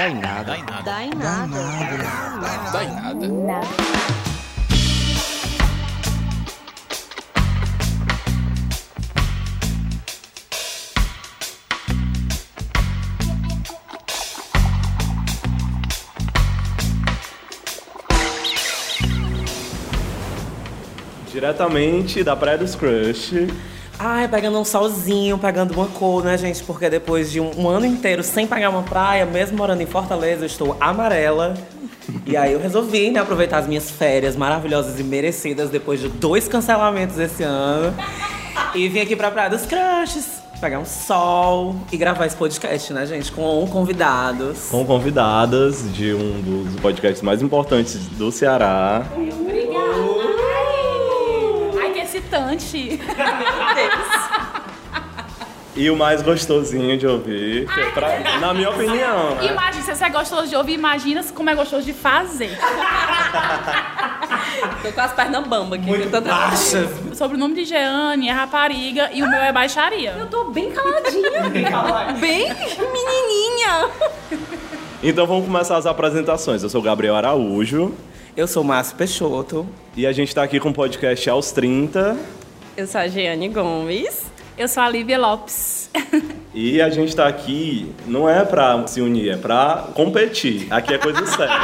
Dá em nada. Dá em nada. Dá em nada. Dá em nada. Diretamente da Praia dos Crush. Ai, pegando um solzinho, pegando uma cor, né, gente? Porque depois de um, um ano inteiro sem pagar uma praia, mesmo morando em Fortaleza, eu estou amarela. E aí eu resolvi, né, aproveitar as minhas férias maravilhosas e merecidas depois de dois cancelamentos esse ano. E vim aqui pra Praia dos Crushes, pegar um sol e gravar esse podcast, né, gente? Com convidados. Com convidadas de um dos podcasts mais importantes do Ceará. Ai, que excitante. E o mais gostosinho de ouvir, que é pra- na minha opinião. né? Imagina, se você é gostoso de ouvir, imagina como é gostoso de fazer. Tô com as pernas bamba aqui. Muito tentando- baixas. O sobrenome de Jeane é rapariga e o meu é baixaria. Eu tô bem caladinha. bem menininha. Então vamos começar as apresentações. Eu sou o Gabriel Araújo Eu sou Márcio Peixoto. e a gente tá aqui com o podcast aos 30. Eu sou a Jeane Gomes. Eu sou a Lívia Lopes. E a gente tá aqui não é pra se unir, é pra competir. Aqui é coisa séria.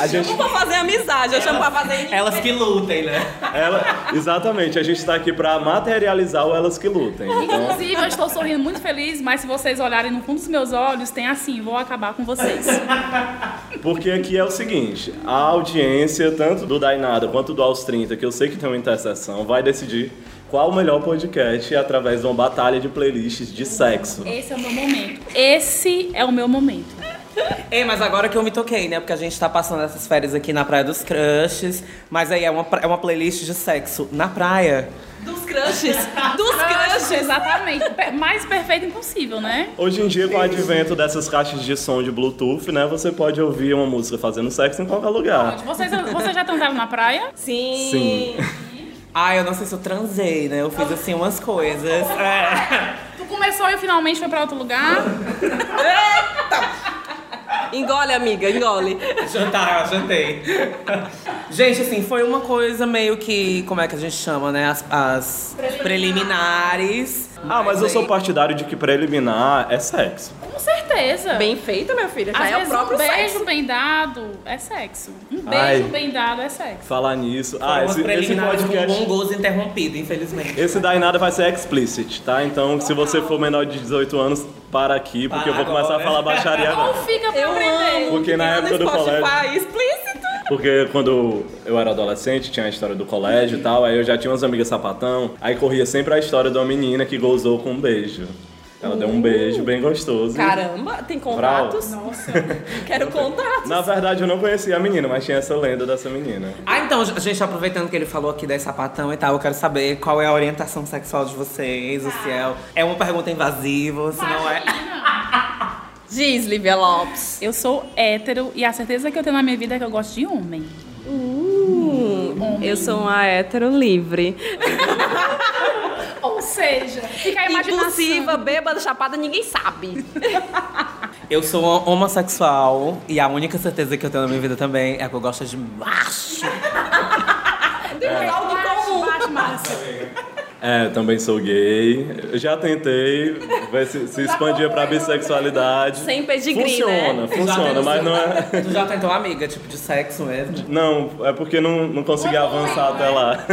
A gente, Chamo pra fazer amizade, eu chamo pra fazer... Elas que lutem, né? ela, exatamente, a gente tá aqui pra materializar o Elas que Lutem. Então, Inclusive, eu estou sorrindo muito feliz, mas se vocês olharem no fundo dos meus olhos, tem assim, vou acabar com vocês. porque aqui é o seguinte, a audiência, tanto do Dainada quanto do Aos 30, que eu sei que tem uma interseção, vai decidir qual o melhor podcast através de uma batalha de playlists de sexo. Esse é o meu momento. Esse é o meu momento. Ei, mas agora que eu me toquei, né? Porque a gente tá passando essas férias aqui na Praia dos Crushes. Mas aí é uma, é uma playlist de sexo na praia. Dos crushes. Dos Crush, crushes. exatamente. Mais perfeito impossível, né? Hoje em dia, com o advento dessas caixas de som de Bluetooth, né, você pode ouvir uma música fazendo sexo em qualquer lugar. Vocês, vocês já transaram na praia? Sim. Sim. Ah, eu não sei se eu transei, né? Eu fiz assim umas coisas. É. Tu começou e finalmente foi pra outro lugar? Engole, amiga, engole. Jantar, jantei. Gente, assim, foi uma coisa meio que. Como é que a gente chama, né? As, as preliminares. Ah, mas eu sou partidário de que preliminar é sexo. Com certeza. Bem feita, minha filha. Já Às é o vezes próprio um beijo sexo. bem dado é sexo. Um beijo Ai. bem dado é sexo. Falar nisso. Ah, esse, esse com podcast. gozo interrompido, infelizmente. Esse daí nada vai ser explicit, tá? Então, se você for menor de 18 anos, para aqui, porque eu vou Para começar a falar baixaria Ou agora. fica pra Eu aprender. amo. Porque na época do colégio- explícito. Porque quando eu era adolescente, tinha a história do colégio e tal, aí eu já tinha umas amigas sapatão, aí corria sempre a história de uma menina que gozou com um beijo. Ela deu um beijo bem gostoso. Caramba, tem contatos? Nossa. Quero contatos. Na verdade, eu não conhecia a menina, mas tinha essa lenda dessa menina. Ah, então, gente, aproveitando que ele falou aqui das sapatão e tal, eu quero saber qual é a orientação sexual de vocês, o se é, uma pergunta invasiva, se não é. Diz, Lívia Lopes. Eu sou hétero e a certeza que eu tenho na minha vida é que eu gosto de homem. Hum, eu sou uma hétero livre. Ou seja, fica a imaginação. Impulsiva, bêbada, chapada, ninguém sabe. Eu sou homossexual e a única certeza que eu tenho na minha vida também é que eu gosto de macho. Temos algo comum. Baixo, Márcio. É, também sou gay. Eu já tentei ver se, se expandia pra bissexualidade. Sem pedigree, Funciona, né? funciona, mas não é. Tu já tentou amiga, tipo, de sexo mesmo? Não, é porque não, não consegui avançar até lá.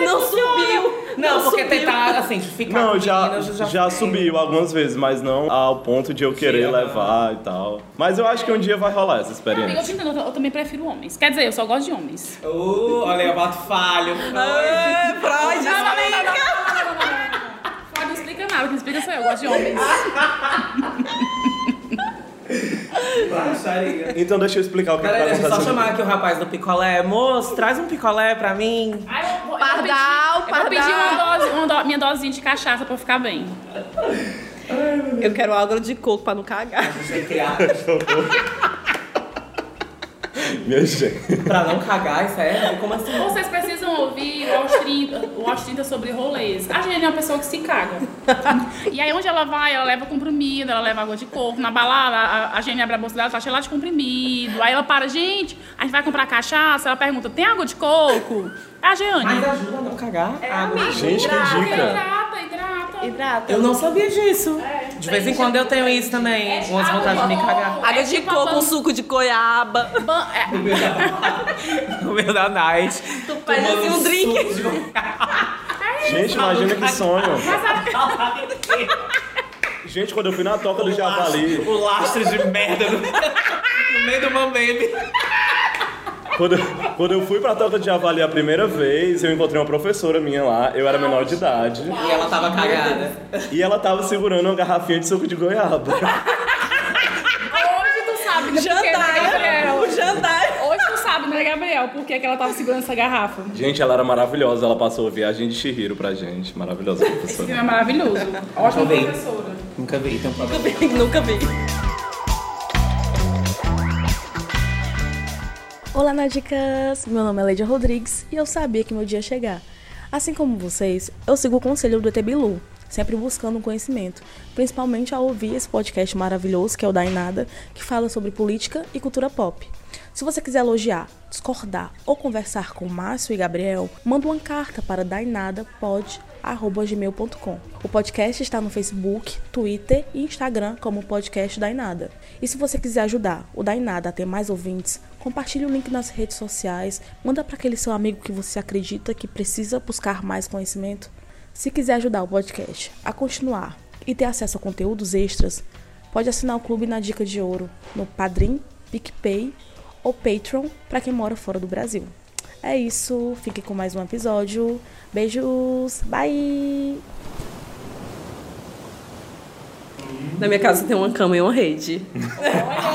Não subiu. Não, porque subiu. tentar, assim, ficar Não, com já, meninas, eu já fiquei. subiu algumas vezes, mas não ao ponto de eu querer Chega. levar e tal. Mas eu acho que um dia vai rolar essa Amiga, eu experiência. te entendo, eu também prefiro homens. Quer dizer, eu só gosto de homens. Uh, olha aí, eu bato falho. É, Freud, Não, não, não, não, explica. não, não, não, não, não, não. Freud não explica nada, quem explica sou eu, eu gosto de homens. Então deixa eu explicar o que, que Peraí, tá deixa eu só acontecendo. chamar aqui o rapaz do picolé. Moço, traz um picolé pra mim. Ai, Pardal, pedir- Eu pardal. uma dose, uma do- minha dosinha de cachaça pra ficar bem. Eu quero água de coco pra não cagar. Deixa eu criar. Minha gente. Pra não cagar, isso é? Como assim? Vocês precisam ouvir o Aos 30, o Aos 30 sobre rolês. A Jenny é uma pessoa que se caga. E aí, onde ela vai, ela leva comprimido, ela leva água de coco. Na balada, a, a Jenny abre a bolsa dela, tá cheia de comprimido. Aí ela para, gente, a gente vai comprar cachaça. Ela pergunta, tem água de coco? É a Jeane. Mas ajuda a não cagar. água. Gente, que dica. hidrata, hidrata. Hidrata. Eu não sabia disso. É, De vez em quando eu tenho isso também. É, Umas vontades de me cagar. coco. Água É de tipo a coco, ban- suco de goiaba. É, No meio da night. Tu faz assim um drink. Gente, imagina que sonho. Gente, quando eu fui na toca do Javali, O lastro de merda no, no meio do mambembe. Quando, quando eu fui pra toca de Javali a primeira vez, eu encontrei uma professora minha lá, eu era menor de idade, E ela tava cagada. e ela tava segurando uma garrafinha de suco de goiaba. Hoje tu sabe, né? Né, Jantar. Gabriel? O jantar. Hoje tu sabe, né, Gabriel? Por que, que ela tava segurando essa garrafa? Gente, ela era maravilhosa, ela passou viagem de Chihiro pra gente. Maravilhosa Esse professora. filme é maravilhoso. Ótima vi. professora. Nunca vi, tem um problema. Nunca vi. Olá, Nádicas! Meu nome é Leidia Rodrigues e eu sabia que meu dia ia chegar. Assim como vocês, eu sigo o conselho do ET Bilu, sempre buscando conhecimento, principalmente ao ouvir esse podcast maravilhoso que é o Dainada, que fala sobre política e cultura pop. Se você quiser elogiar, discordar ou conversar com Márcio e Gabriel, manda uma carta para dainadapod.gmail.com. O podcast está no Facebook, Twitter e Instagram como Podcast Dainada. E se você quiser ajudar o Dainada a ter mais ouvintes, compartilhe o link nas redes sociais, manda para aquele seu amigo que você acredita que precisa buscar mais conhecimento. Se quiser ajudar o podcast a continuar e ter acesso a conteúdos extras, pode assinar o Clube na Dica de Ouro no Padrim, PicPay ou Patreon para quem mora fora do Brasil. É isso, fique com mais um episódio. Beijos, bye! Na minha casa tem uma cama e uma rede.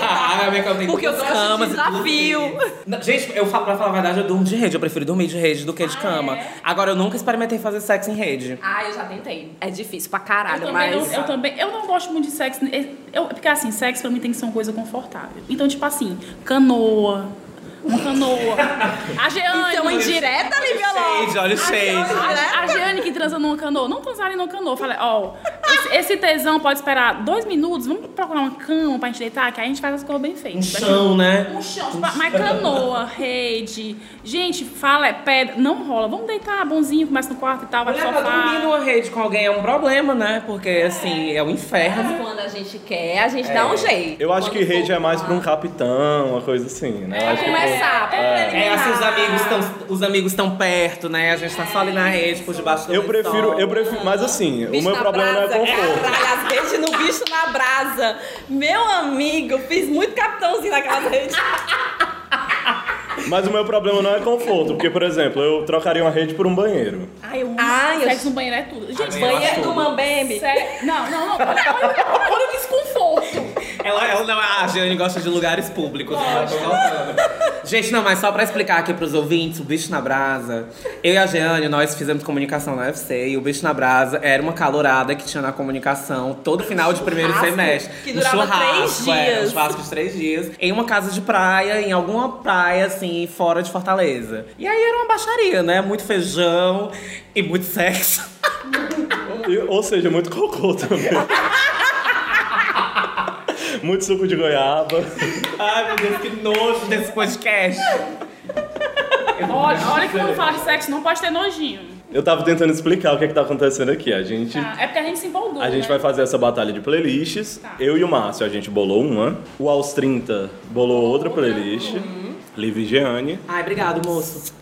Ah, minha cama tem Porque eu duas gosto de camas e desafio. Gente, eu falo pra falar a verdade, eu durmo de rede. Eu prefiro dormir de rede do que de cama. Agora, eu nunca experimentei fazer sexo em rede. Ah, eu já tentei. É difícil pra Eu caralho, também, mas. não, eu também, eu não gosto muito de sexo. Eu, porque assim, sexo pra mim tem que ser uma coisa confortável. Então, tipo assim, canoa, uma canoa. A Jeane. Isso é uma indireta, Lívia Lopes. olha o shade. A, a Jeane que transa numa canoa, não transarem numa canoa. Falei, ó, esse, esse tesão pode esperar dois minutos, vamos procurar uma cama pra gente deitar, que aí a gente faz as coisas bem Um feitas. chão, né? Um chão, tipo, mas canoa, rede. Gente, fala, é pedra. Não rola. Vamos deitar bonzinho, começa no quarto e tal, vai pro Mulher, pra dormir sofá. numa rede com alguém é um problema, né? Porque, assim, é o inferno. Quando a gente quer, a gente dá um jeito. Eu acho Quando que rede é mais pra um capitão, uma coisa assim, né? Pra acho que começar, pra É, assim, os amigos estão os amigos estão perto, né? A gente tá só ali na rede, por debaixo do Eu prefiro, eu prefiro, mas assim, o Bicho meu na problema não é brasa, conforto. Caralho, as redes no bicho na brasa. Meu amigo, fiz muito capitãozinho naquelas redes. Mas o meu problema não é conforto, porque, por exemplo, eu trocaria uma rede por um banheiro. Ai, eu. Ai, eu- Sexo no banheiro é tudo. Gente, eu acho Banheiro tudo. do Mambembe. Sério? Não, não, não. Olha, olha, olha o desconforto. Ela, ela não, a Jane gosta de lugares públicos. né? Tô voltando. Gente, não, mas só pra explicar aqui pros ouvintes, o Bicho na Brasa. Eu e a Jeane, nós fizemos comunicação na UFC e o Bicho na Brasa era uma calorada que tinha na comunicação todo final de primeiro Churrasco, semestre. que durava churrasco, três é, um dias. churrasco de três dias. Em uma casa de praia, em alguma praia, assim, fora de Fortaleza. E aí era uma baixaria, né? Muito feijão e muito sexo. E- ou seja, muito cocô também. muito suco de goiaba. Ai, meu Deus, que nojo desse podcast. Olha, olha que quando fala de sexo não pode ter nojinho. Eu tava tentando explicar o que é que tá acontecendo aqui. A gente, Tá? É porque a gente se empolgou. a gente né? vai fazer essa batalha de playlists. Eu e o Márcio, a gente bolou uma. O Aos 30 bolou outra playlist. Liv e Jeane. Ai, obrigado, moço.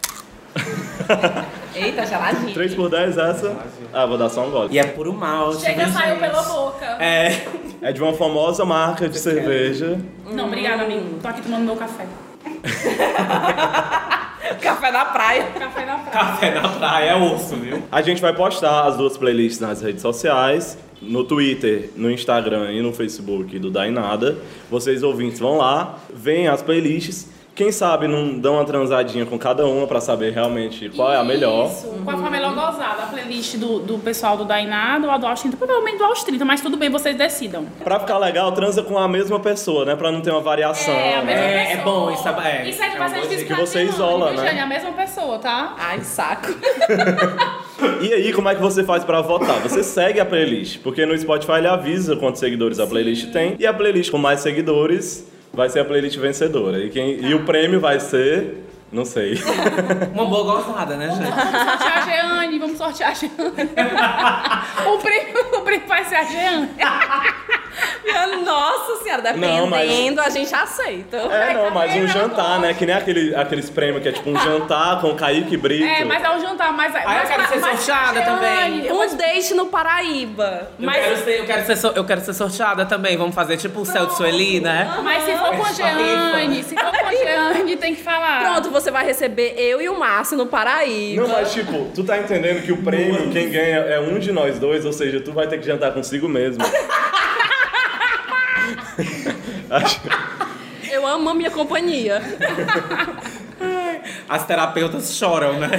Eita, geladinho. 3 por 10 essa. Ah, vou dar só um gole. E é puro malte. Chega, viu, saiu gente? pela boca. É. É de uma famosa marca de cerveja. Não, obrigada, amigo. Tô aqui tomando meu café. Café na praia. Café na praia. Café na praia é osso, viu? A gente vai postar as duas playlists nas redes sociais, no Twitter, no Instagram e no Facebook do Dainada. Vocês ouvintes vão lá, veem as playlists Quem sabe não dão uma transadinha com cada uma pra saber realmente qual é a melhor. Isso. Qual foi a melhor gozada? A playlist do, do pessoal do Dainado ou a do Aos 30? Provavelmente do Aos 30, mas tudo bem, vocês decidam. Pra ficar legal, transa com a mesma pessoa, né? Pra não ter uma variação. É, a né? mesma É, é pessoa. bom, isso é- é- Isso é difícil dica. pra Que você isola, né? É a mesma pessoa, tá? Ai, saco. E aí, como é que você faz pra votar? Você segue a playlist, porque no Spotify ele avisa quantos seguidores a playlist tem, e a playlist com mais seguidores vai ser a playlist vencedora. E, quem, e o prêmio vai ser. Não sei. Uma boa gozada, né, gente? Vamos sortear a Jeane, vamos sortear a Jeane. o, prêmio, o prêmio vai ser a Jeane. Nossa senhora, dependendo, Não, mas- a gente aceita. É, não, mas um jantar, né? Que nem aquele, aqueles prêmios que é tipo um jantar com Kaique Brito. É, mas é o jantar, mas... Ah, eu quero ser sorteada também. Um date no Paraíba. Eu, Mas- quero ser, eu, quero ser, so- eu quero ser sorteada também. Vamos fazer tipo o céu de Sueli, né? Mas se for com a. Jeane, se for com a Jeane, tem que falar. Pronto, você vai receber eu e o Márcio no Paraíba. Não, mas tipo, tu tá entendendo que o prêmio, quem ganha é um de nós dois, ou seja, tu vai ter que jantar consigo mesmo. Eu amo a minha companhia. As terapeutas choram, né?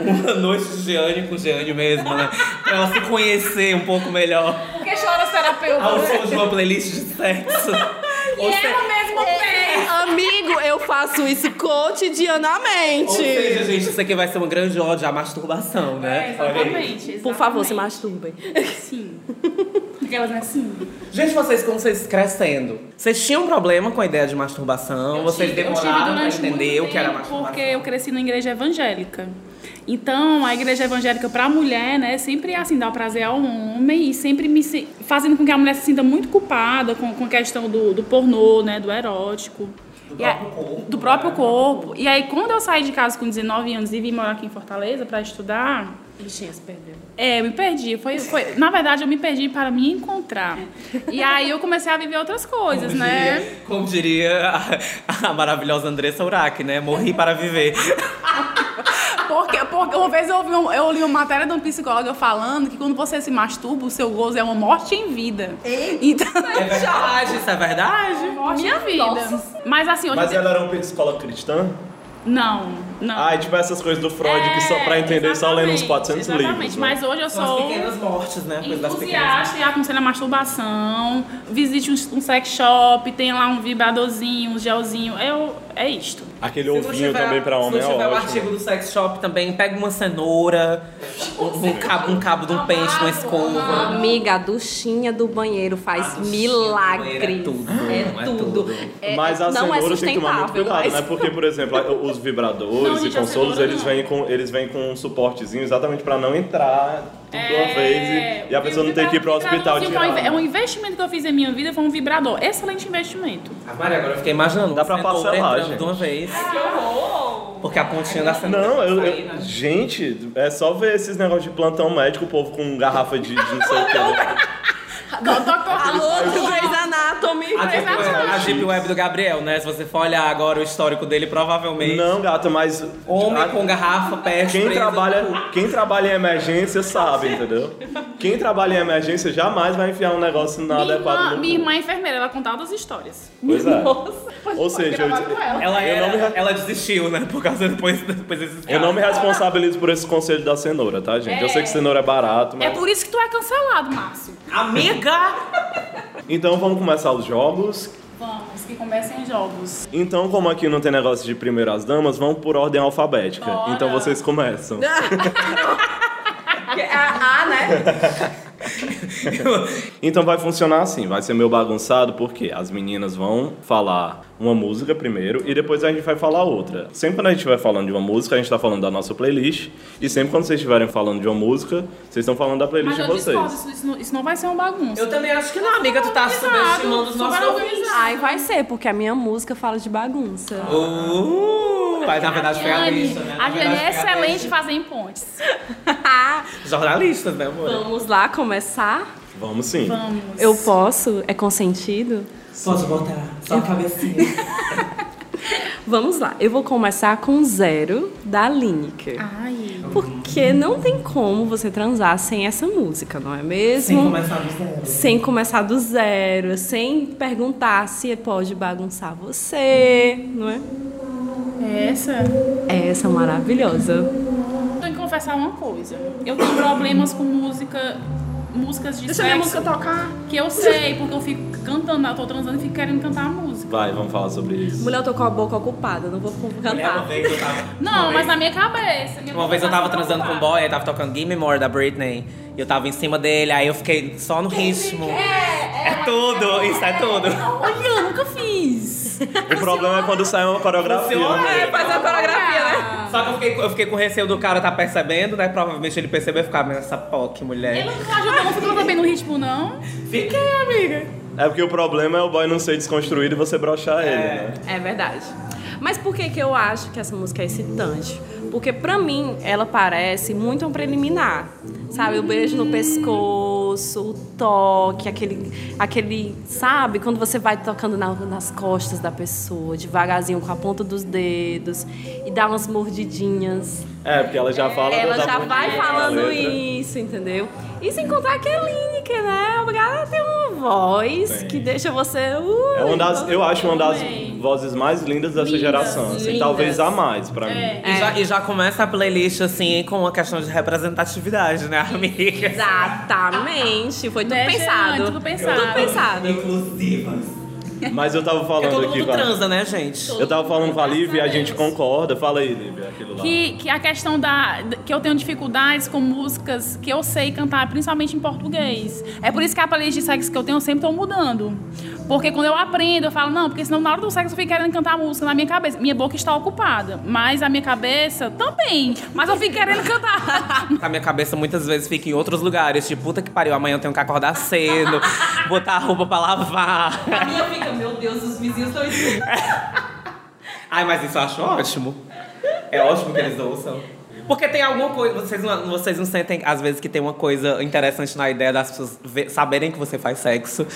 Uma noite de Jeane com Jeane mesmo, né? Pra ela se conhecer um pouco melhor. Por que chora os terapeutas? Ao som de uma playlist de sexo. E Ou, se- ela mesma fez. Amigo, eu faço isso ou cotidianamente. seja, gente, isso aqui vai ser uma grande ode à masturbação, É, né? Olha aí. exatamente, Por favor, se exatamente. masturbem. Sim. Aquelas né, assim. Gente, vocês, como vocês crescendo, vocês tinham problema com a ideia de masturbação? vocês tive- eu tive demoraram pra entender o que era masturbação? Porque eu cresci numa igreja evangélica. Então, a igreja evangélica pra mulher, né, sempre assim, dá prazer ao homem e sempre me se- fazendo com que a mulher se sinta muito culpada com, com a questão do, do pornô, né, do erótico. Do E aí- próprio corpo, do né? próprio corpo. E aí, quando eu saí de casa com 19 anos e vim morar aqui em Fortaleza pra estudar, Bichinha se perdeu. é, eu me perdi. Foi, foi, na verdade, eu me perdi para me encontrar. E aí eu comecei a viver outras coisas, Como né? diria- Como diria a, a maravilhosa Andressa Urach, né? Morri para viver. Porque, porque uma vez eu, ouvi um- eu li uma matéria de um psicólogo falando que quando você se masturba, o seu gozo é uma morte em vida. Então, É verdade, isso é verdade. morte em vida. Mas assim, hoje. Mas ela era um psicólogo cristã? Não, não. Ah, é tipo essas coisas do Freud que só pra entender só lendo uns exatamente, 400 exatamente. livros. né? Mas hoje eu São as sou pequenas mortes, né? Entusiasta e aconselho a masturbação. Visite um, um sex shop, tem lá um vibradorzinho, um gelzinho. Eu, é isto. Aquele Se ovinho tiver- também pra homem Se é não tiver o ótimo. artigo do sex shop também, pega uma cenoura, um, cabo, um cabo de um pente, uma escova. Amiga, a duchinha do banheiro faz A duchinha do milagres. banheiro é tudo, É é tudo. É- Mas a não é cenoura tem que tomar muito sustentável, cuidado, mas- né? Porque, por exemplo, os vibradores Não, e consolos, eles vêm, com, eles vêm com um suportezinho exatamente pra não entrar tudo de uma É, vez e, e a pessoa não ter que ir pro hospital é um tirar. É um investimento que eu fiz em minha vida, foi um vibrador. Excelente investimento. Ah, Maria, agora eu fiquei imaginando. Dá pra uma parcelar, gente. de uma vez. Porque a pontinha da cenoura. Não, eu, eu- gente, é só ver esses negócios de plantão médico, o povo com garrafa de, de não sei o que. Alô, do Grey's Anatomy. A Deep, Web, a Deep Web do Gabriel, né? Se você for olhar agora o histórico dele, provavelmente. Não, gata, mas. Homem a- com garrafa, peste. Quem presa trabalha, no cu. quem trabalha em emergência sabe, entendeu? Quem trabalha em emergência jamais vai enfiar um negócio Minha inadequado irmã, no minha cu. irmã é enfermeira, ela contava das histórias. Pois é. Ou seja, eu, Ela, Eu era, não me ela desistiu, né? Por causa depois, depois desses eu não me responsabilizo por esse conselho da cenoura, tá, gente? Eu sei que cenoura é barato, É mas. por isso que tu é cancelado, Márcio. Amiga! Então vamos começar os jogos. Vamos, que comecem os jogos. Então, como aqui não tem negócio de primeiro as damas, vamos por ordem alfabética. Bora. Então vocês começam. Ah, né? Então vai funcionar assim, vai ser meio bagunçado porque as meninas vão falar uma música primeiro e depois a gente vai falar outra. Sempre quando a gente vai falando de uma música, a gente tá falando da nossa playlist e sempre quando vocês estiverem falando de uma música, vocês estão falando da playlist Mas de eu discordo, vocês. isso, isso não, isso não vai ser uma bagunça. Eu também acho que não, amiga. Tu tá subestimando os nossos ouvintes. Ai, vai ser, porque a minha música fala de bagunça. Uh, mas na verdade foi a lista, né? A Jane é excelente em pontes. Jornalistas, né, amor? Vamos lá começar? Vamos sim. Vamos. Eu posso? É consentido? Posso botar só a cabecinha. Vamos lá. Eu vou começar com Zero, da Lineker. Ai. Porque Porque não tem como você transar sem essa música, não é mesmo? Sem começar do zero. Sem começar do zero, sem perguntar se pode bagunçar você, não é? Essa. É essa maravilhosa. Tenho que confessar uma coisa. Eu tenho problemas com música. Músicas de Deixa a minha sexo música tocar. que eu sei, porque eu fico cantando, eu tô transando e fico querendo cantar a música. Vai, vamos falar sobre isso. Mulher, eu tô com a boca ocupada, não vou Mulher, uma cantar. vez eu tava. Não, uma mas vez- na minha cabeça. minha Uma vez eu tava cabeça transando com um boy, aí tava tocando Gimme More da Britney. E eu tava em cima dele, aí eu fiquei só no ritmo. É tudo, isso é tudo. Olha, eu nunca fiz. O problema é quando sai uma coreografia. Né? Faz a coreografia, né? Só que eu fiquei, eu fiquei com receio do cara tá percebendo, né? Provavelmente ele percebeu e ficar, "Mas essa POC, mulher. Ele não ajudou, não ficou também no ritmo, não. Fiquei, amiga. É porque o problema é o boy não ser desconstruído e você brochar ele, É. né? É verdade. Mas por que, que eu acho que essa música é excitante? Porque pra mim ela parece muito um preliminar. Sabe? O beijo no pescoço, o toque, aquele. aquele sabe? Quando você vai tocando na- nas costas da pessoa, devagarzinho com a ponta dos dedos, e dá umas mordidinhas. É, porque ela já fala Ela já vai falando isso, entendeu? E sem contar que é né? Obrigada tem uma voz que deixa você. Uh, É uma das, eu acho uma das. Vozes mais lindas dessa Lindas, geração. Assim, lindas. talvez a mais pra mim. É. E, já, e já começa a playlist assim com uma questão de representatividade, né, amiga? Exatamente. Foi tudo Né, pensado. Jean? Tudo pensado. Tudo pensado. Inclusivas. Mas eu tava Porque falando todo aqui mundo com a, transa, né, gente? Eu tava falando com a Lívia e a gente Deus. concorda. Fala aí, Lívia, aquilo lá. Que, que a questão da. que eu tenho dificuldades com músicas que eu sei cantar, principalmente em português. É por isso que a playlist de sexo que eu tenho eu sempre tô mudando. Porque quando eu aprendo, eu falo, não, porque senão na hora do sexo eu fico querendo cantar música na minha cabeça. Minha boca está ocupada, mas a minha cabeça também. Mas eu fico querendo cantar. A minha cabeça muitas vezes fica em outros lugares. Tipo, puta que pariu, amanhã eu tenho que acordar cedo, botar a roupa pra lavar. A minha fica, meu Deus, os vizinhos estão Ai, mas isso eu acho ótimo. É ótimo que eles ouçam. Porque tem alguma coisa. Vocês não, vocês não sentem, às vezes, que tem uma coisa interessante na ideia das pessoas saberem que você faz sexo.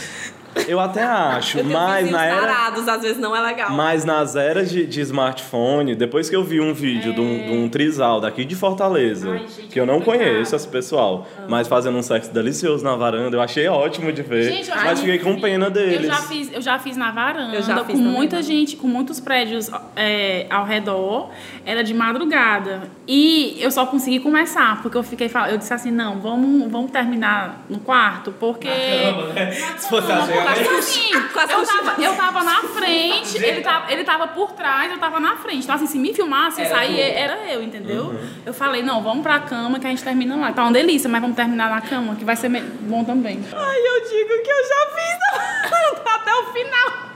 Eu até acho, mas na era. tarados, às vezes não é legal. Mas nas eras de, de smartphone, depois que eu vi um vídeo de, um, de um trisal daqui de Fortaleza, Ai, gente, que eu não complicado. conheço esse pessoal, mas fazendo um sexo delicioso na varanda, eu achei ótimo de ver. Gente, eu mas fiquei com pena deles. Eu já fiz, eu já fiz na varanda, Eu fiz com muita gente, com muitos prédios é, ao redor. Era de madrugada. E eu só consegui começar, porque eu fiquei eu disse assim, não, vamos, vamos terminar no quarto, porque. né? Se fosse a gente. Eu, tava, eu tava na frente, ele tava, ele tava por trás, eu tava na frente. Então, assim, se me filmasse, Era tu. era eu, entendeu? Eu falei, não, vamos pra cama que a gente termina lá. Tá uma delícia, mas vamos terminar na cama, que vai ser bom também. Ai, eu digo que eu já fiz até o final.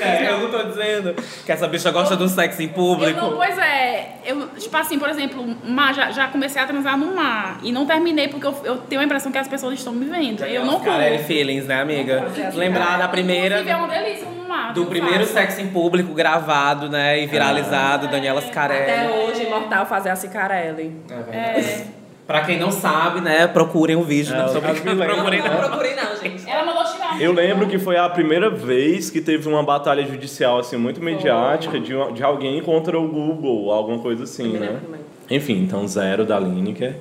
É, eu não tô dizendo que essa bicha gosta um sexo em Eu público. não, pois é, eu, tipo assim, por exemplo, mar, já, já comecei a transar no mar e não terminei porque eu, eu tenho a impressão que as pessoas estão me vendo. Eu não Carelli curto. Feelings, né, amiga? Lembrar da primeira. Inclusive, é uma delícia no mar. Do primeiro sexo em público gravado, né? E viralizado, Daniela Até Scarelli. hoje, imortal fazer a Cicarelli. É. Pra quem não sabe, né? Procurem o vídeo. É. Procurem Não procurei não, gente. Ela mandou tirar. Eu lembro que foi a primeira vez que teve uma batalha judicial assim muito mediática de, de alguém contra o Google, alguma coisa assim, né? Enfim, então zero da Lineker.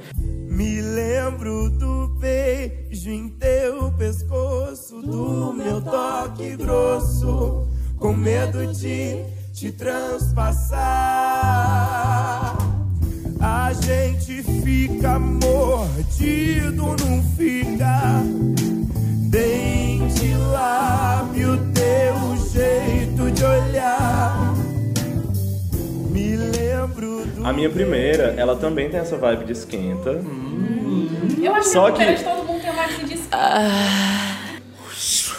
Me lembro do beijo em teu pescoço, do meu toque grosso, com medo de te transpassar. A gente fica mordido, não fica. Dente, lábio, teu jeito de olhar. Me lembro do A minha primeira, ela também tem essa vibe de esquenta. Eu acho Só que, que- todo mundo tem uma de disco.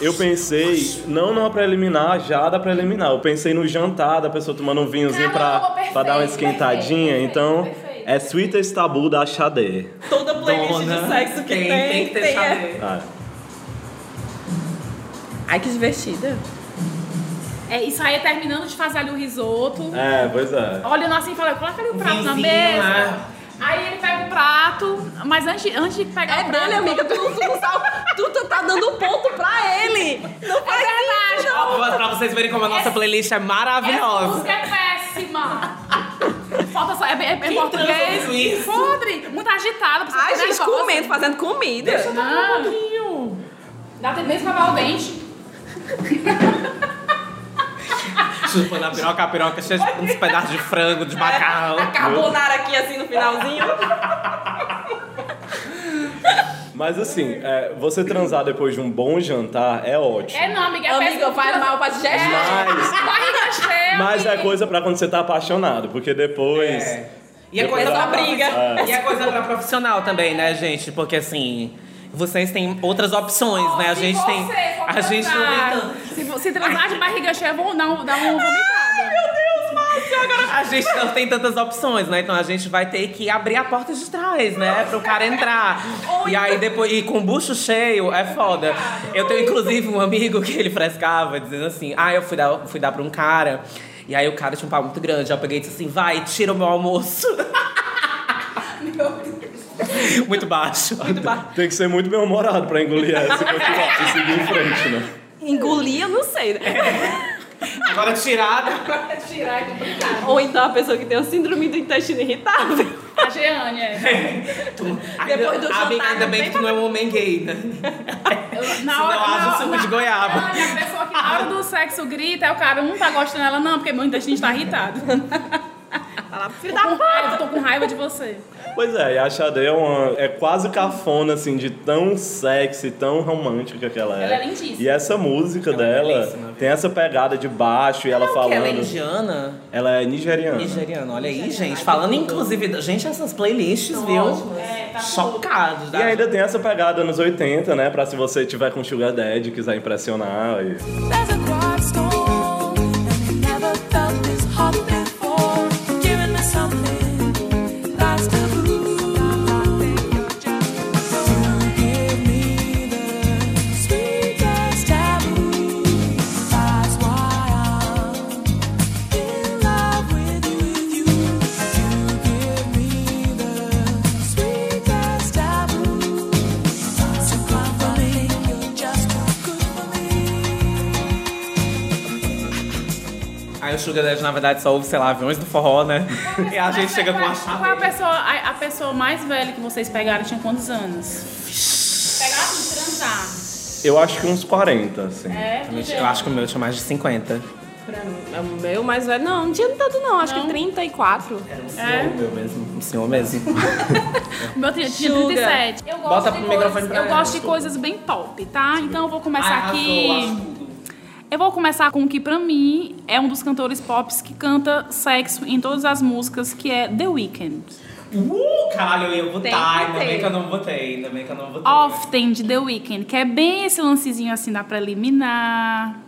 Eu pensei, não numa preliminar, já da preliminar. Eu pensei no jantar da pessoa tomando um vinhozinho pra, Caramba, perfeito, pra dar uma esquentadinha. perfeito, então, perfeito. é Sweetest Tabu da Xadê. Toda playlist Dona, de sexo que tem, tem, tem que ter tem chave. Ah, Ai, que divertida. É, isso aí é terminando de fazer ali o risoto. é, pois é. Olhando assim e falando, coloca ali o prato na mesa. né? Aí ele pega o prato, mas antes, antes de pegar É o prato. dele, amiga. Tu, tu, não sabe, tu, tu tá dando um ponto pra ele. Não faz É verdade. Ó, Pra vocês verem como a nossa playlist é Essa maravilhosa. música é péssima. Falta só. É, é, é português. isso? Podre. Muito agitada. precisa Ai, gente, comendo, fazendo comida. Não. Dá tempo nem de escovar o dente. Chupando a piroca, a piroca cheia de uns pedaços de frango, de macarrão. A carbonara aqui assim no finalzinho. Mas assim, é, você transar depois de um bom jantar é ótimo. É não, amiga. É Amiga, faz mal pra digestão. Mas, Barriga cheia. mas é coisa pra quando você tá apaixonado, porque depois. É. E é coisa da pra briga. É. E é coisa pra profissional também, né, gente? Porque assim, vocês têm outras opções, né? A gente você tem. A gente não tem tanto. Se, se transar de barriga cheia, vão dar, um- dar uma vomitada. A gente não tem tantas opções, né? Então a gente vai ter que abrir a porta de trás, né? Pro cara entrar. E aí depois, e com o bucho cheio, é foda. Eu tenho inclusive um amigo que ele frescava, dizendo assim: ah, eu fui dar, fui dar pra um cara. E aí o cara tinha um pau muito grande. Aí eu peguei e disse assim: vai, tira o meu almoço. Muito baixo. Muito baixo. Tem que ser muito bem-humorado pra engolir essa e continuar e seguir em frente, né? Engolir, eu não sei, né? Agora tirada. Tirar é complicado. Ou então a pessoa que tem a síndrome do intestino irritável. A Jeane, é. Depois do Amiga, jantar, ainda não bem tem que tu não é um homem gay, né? Na Senão haja suco de goiaba. Não, e a pessoa que na hora do sexo grita, aí o cara não tá gostando dela, não, porque meu intestino está irritado. Fala, filho Tô da com raiva, tô com raiva de você. Pois é, e a Xadê é, uma, é quase cafona, assim, de tão sexy, tão romântica que ela é. Ela é lindíssima. E essa música Ela é dela belíssima, tem essa pegada de baixo e ela Que falando. ela é indiana? Ela é nigeriana. Nigeriana, olha aí, gente. Falando inclusive. Gente, essas playlists, viu? É, tá Chocados. E ainda tem essa pegada nos 80, né? Pra se você tiver com Sugar Daddy, quiser impressionar. E... There's a Sugar Daddy, na verdade, só ouve, sei lá, aviões do forró, né? E a gente chega com a Qual é a chave. pessoa, a, a pessoa mais velha que vocês pegaram tinha quantos anos? Pegaram assim, transar. Eu acho que uns 40, assim. É, Eu acho que o meu tinha mais de 50. Pra mim, é o meu mais velho. Não, não tinha tanto não. Acho que 34. É. O meu mesmo. O senhor mesmo. O meu tinha, tinha Sugar. 37. Eu gosto, Bota de, coisas, eu gosto de coisas bem pop, tá? Então eu vou começar Ai, arrasou, aqui. Eu vou começar com o que pra mim é um dos cantores pop que canta sexo em todas as músicas, que é The Weeknd. Uh, caralho, eu ia botar. que Ainda bem que eu não botei. Ainda bem que eu não botei. Often de The Weeknd, que é bem esse lancezinho assim da preliminar.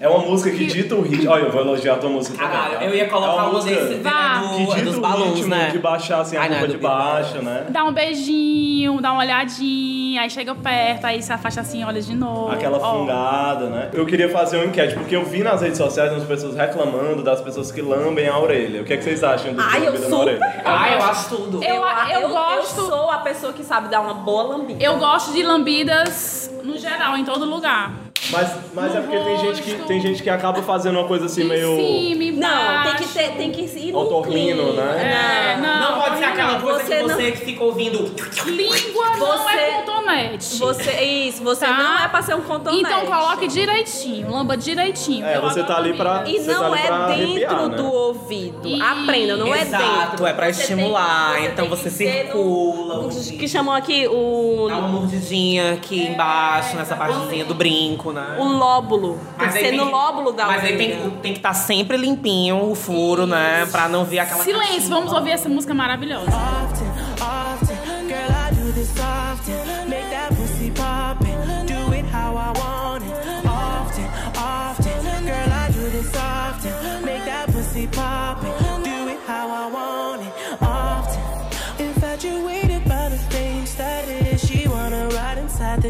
É uma música que dita o ritmo. Olha, eu vou elogiar a tua música também. Caralho, tá? eu ia é colocar uma um música desse Vá. que do, dita dos o balões, ritmo né? de baixar assim, a Ai, não, roupa do de baixo, né? Dá um beijinho, dá uma olhadinha, aí chega perto, aí se afasta assim, olha de novo. Aquela Ó, fungada, né? Eu queria fazer uma enquete, porque eu vi nas redes sociais umas pessoas reclamando das pessoas que lambem a orelha. O que, é que vocês acham do Ai, eu orelha? Ah, eu acho tudo. Eu- eu gosto- Eu sou a pessoa que sabe dar uma boa lambida. Eu gosto de lambidas no geral, em todo lugar. Mas, mas é porque tem gente, que, tem gente que acaba fazendo uma coisa assim meio cima, Não, tem que, ter, tem que ir no otorrino, né? É, não, Não pode ser aquela coisa Você que não- você que fica ouvindo. Língua não Você- é cotonete. Você, isso, você Tá? não é pra ser um contonete. Então coloque direitinho, lamba direitinho. É, você tá ali pra-. E Você tá não pra é dentro arrepiar, né? do ouvido. Ih, Aprenda, não é Exato, dentro. é pra Você tem- estimular, então tem você que ser circula, no- o- que chamam aqui o, Dá uma mordidinha aqui embaixo, nessa partezinha do brinco, né? o lóbulo. Tem que aí ser no lóbulo da Mas aí orelha. tem, tem que estar sempre limpinho o furo, né? Pra não ver aquela. Silêncio, vamos ouvir essa música maravilhosa. often, often. Girl, I do this often. Make that pussy poppin'. Do it how I want it. Often, often. Girl, I do this often. Make that pussy poppin'. Do it how I want it.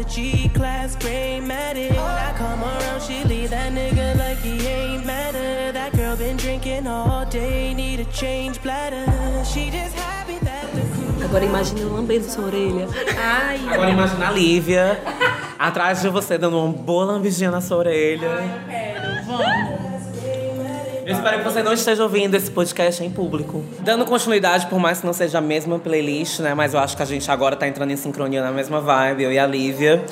Inside the G class gray matic. I come around, she leave that nigga like he ain't matter. That girl been drinking all day, need a change bladder. She just happy that the crew. Agora imagine eu lambendo sua orelha. Ai. Agora imagina a Lívia atrás de você dando uma boa lambidinha na sua orelha. Quero, vamos. Eu espero que você não esteja ouvindo esse podcast em público. Dando continuidade, por mais que não seja a mesma playlist, né? Mas eu acho que a gente agora tá entrando em sincronia na mesma vibe, eu e a Lívia.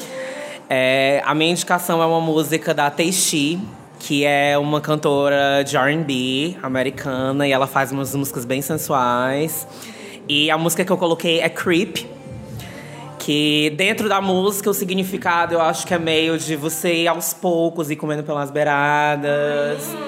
É, a minha indicação é uma música da Teishi, que é uma cantora de R&B americana e ela faz umas músicas bem sensuais. E a música que eu coloquei é Creep, que dentro da música o significado eu acho que é meio de você ir aos poucos e comendo pelas beiradas.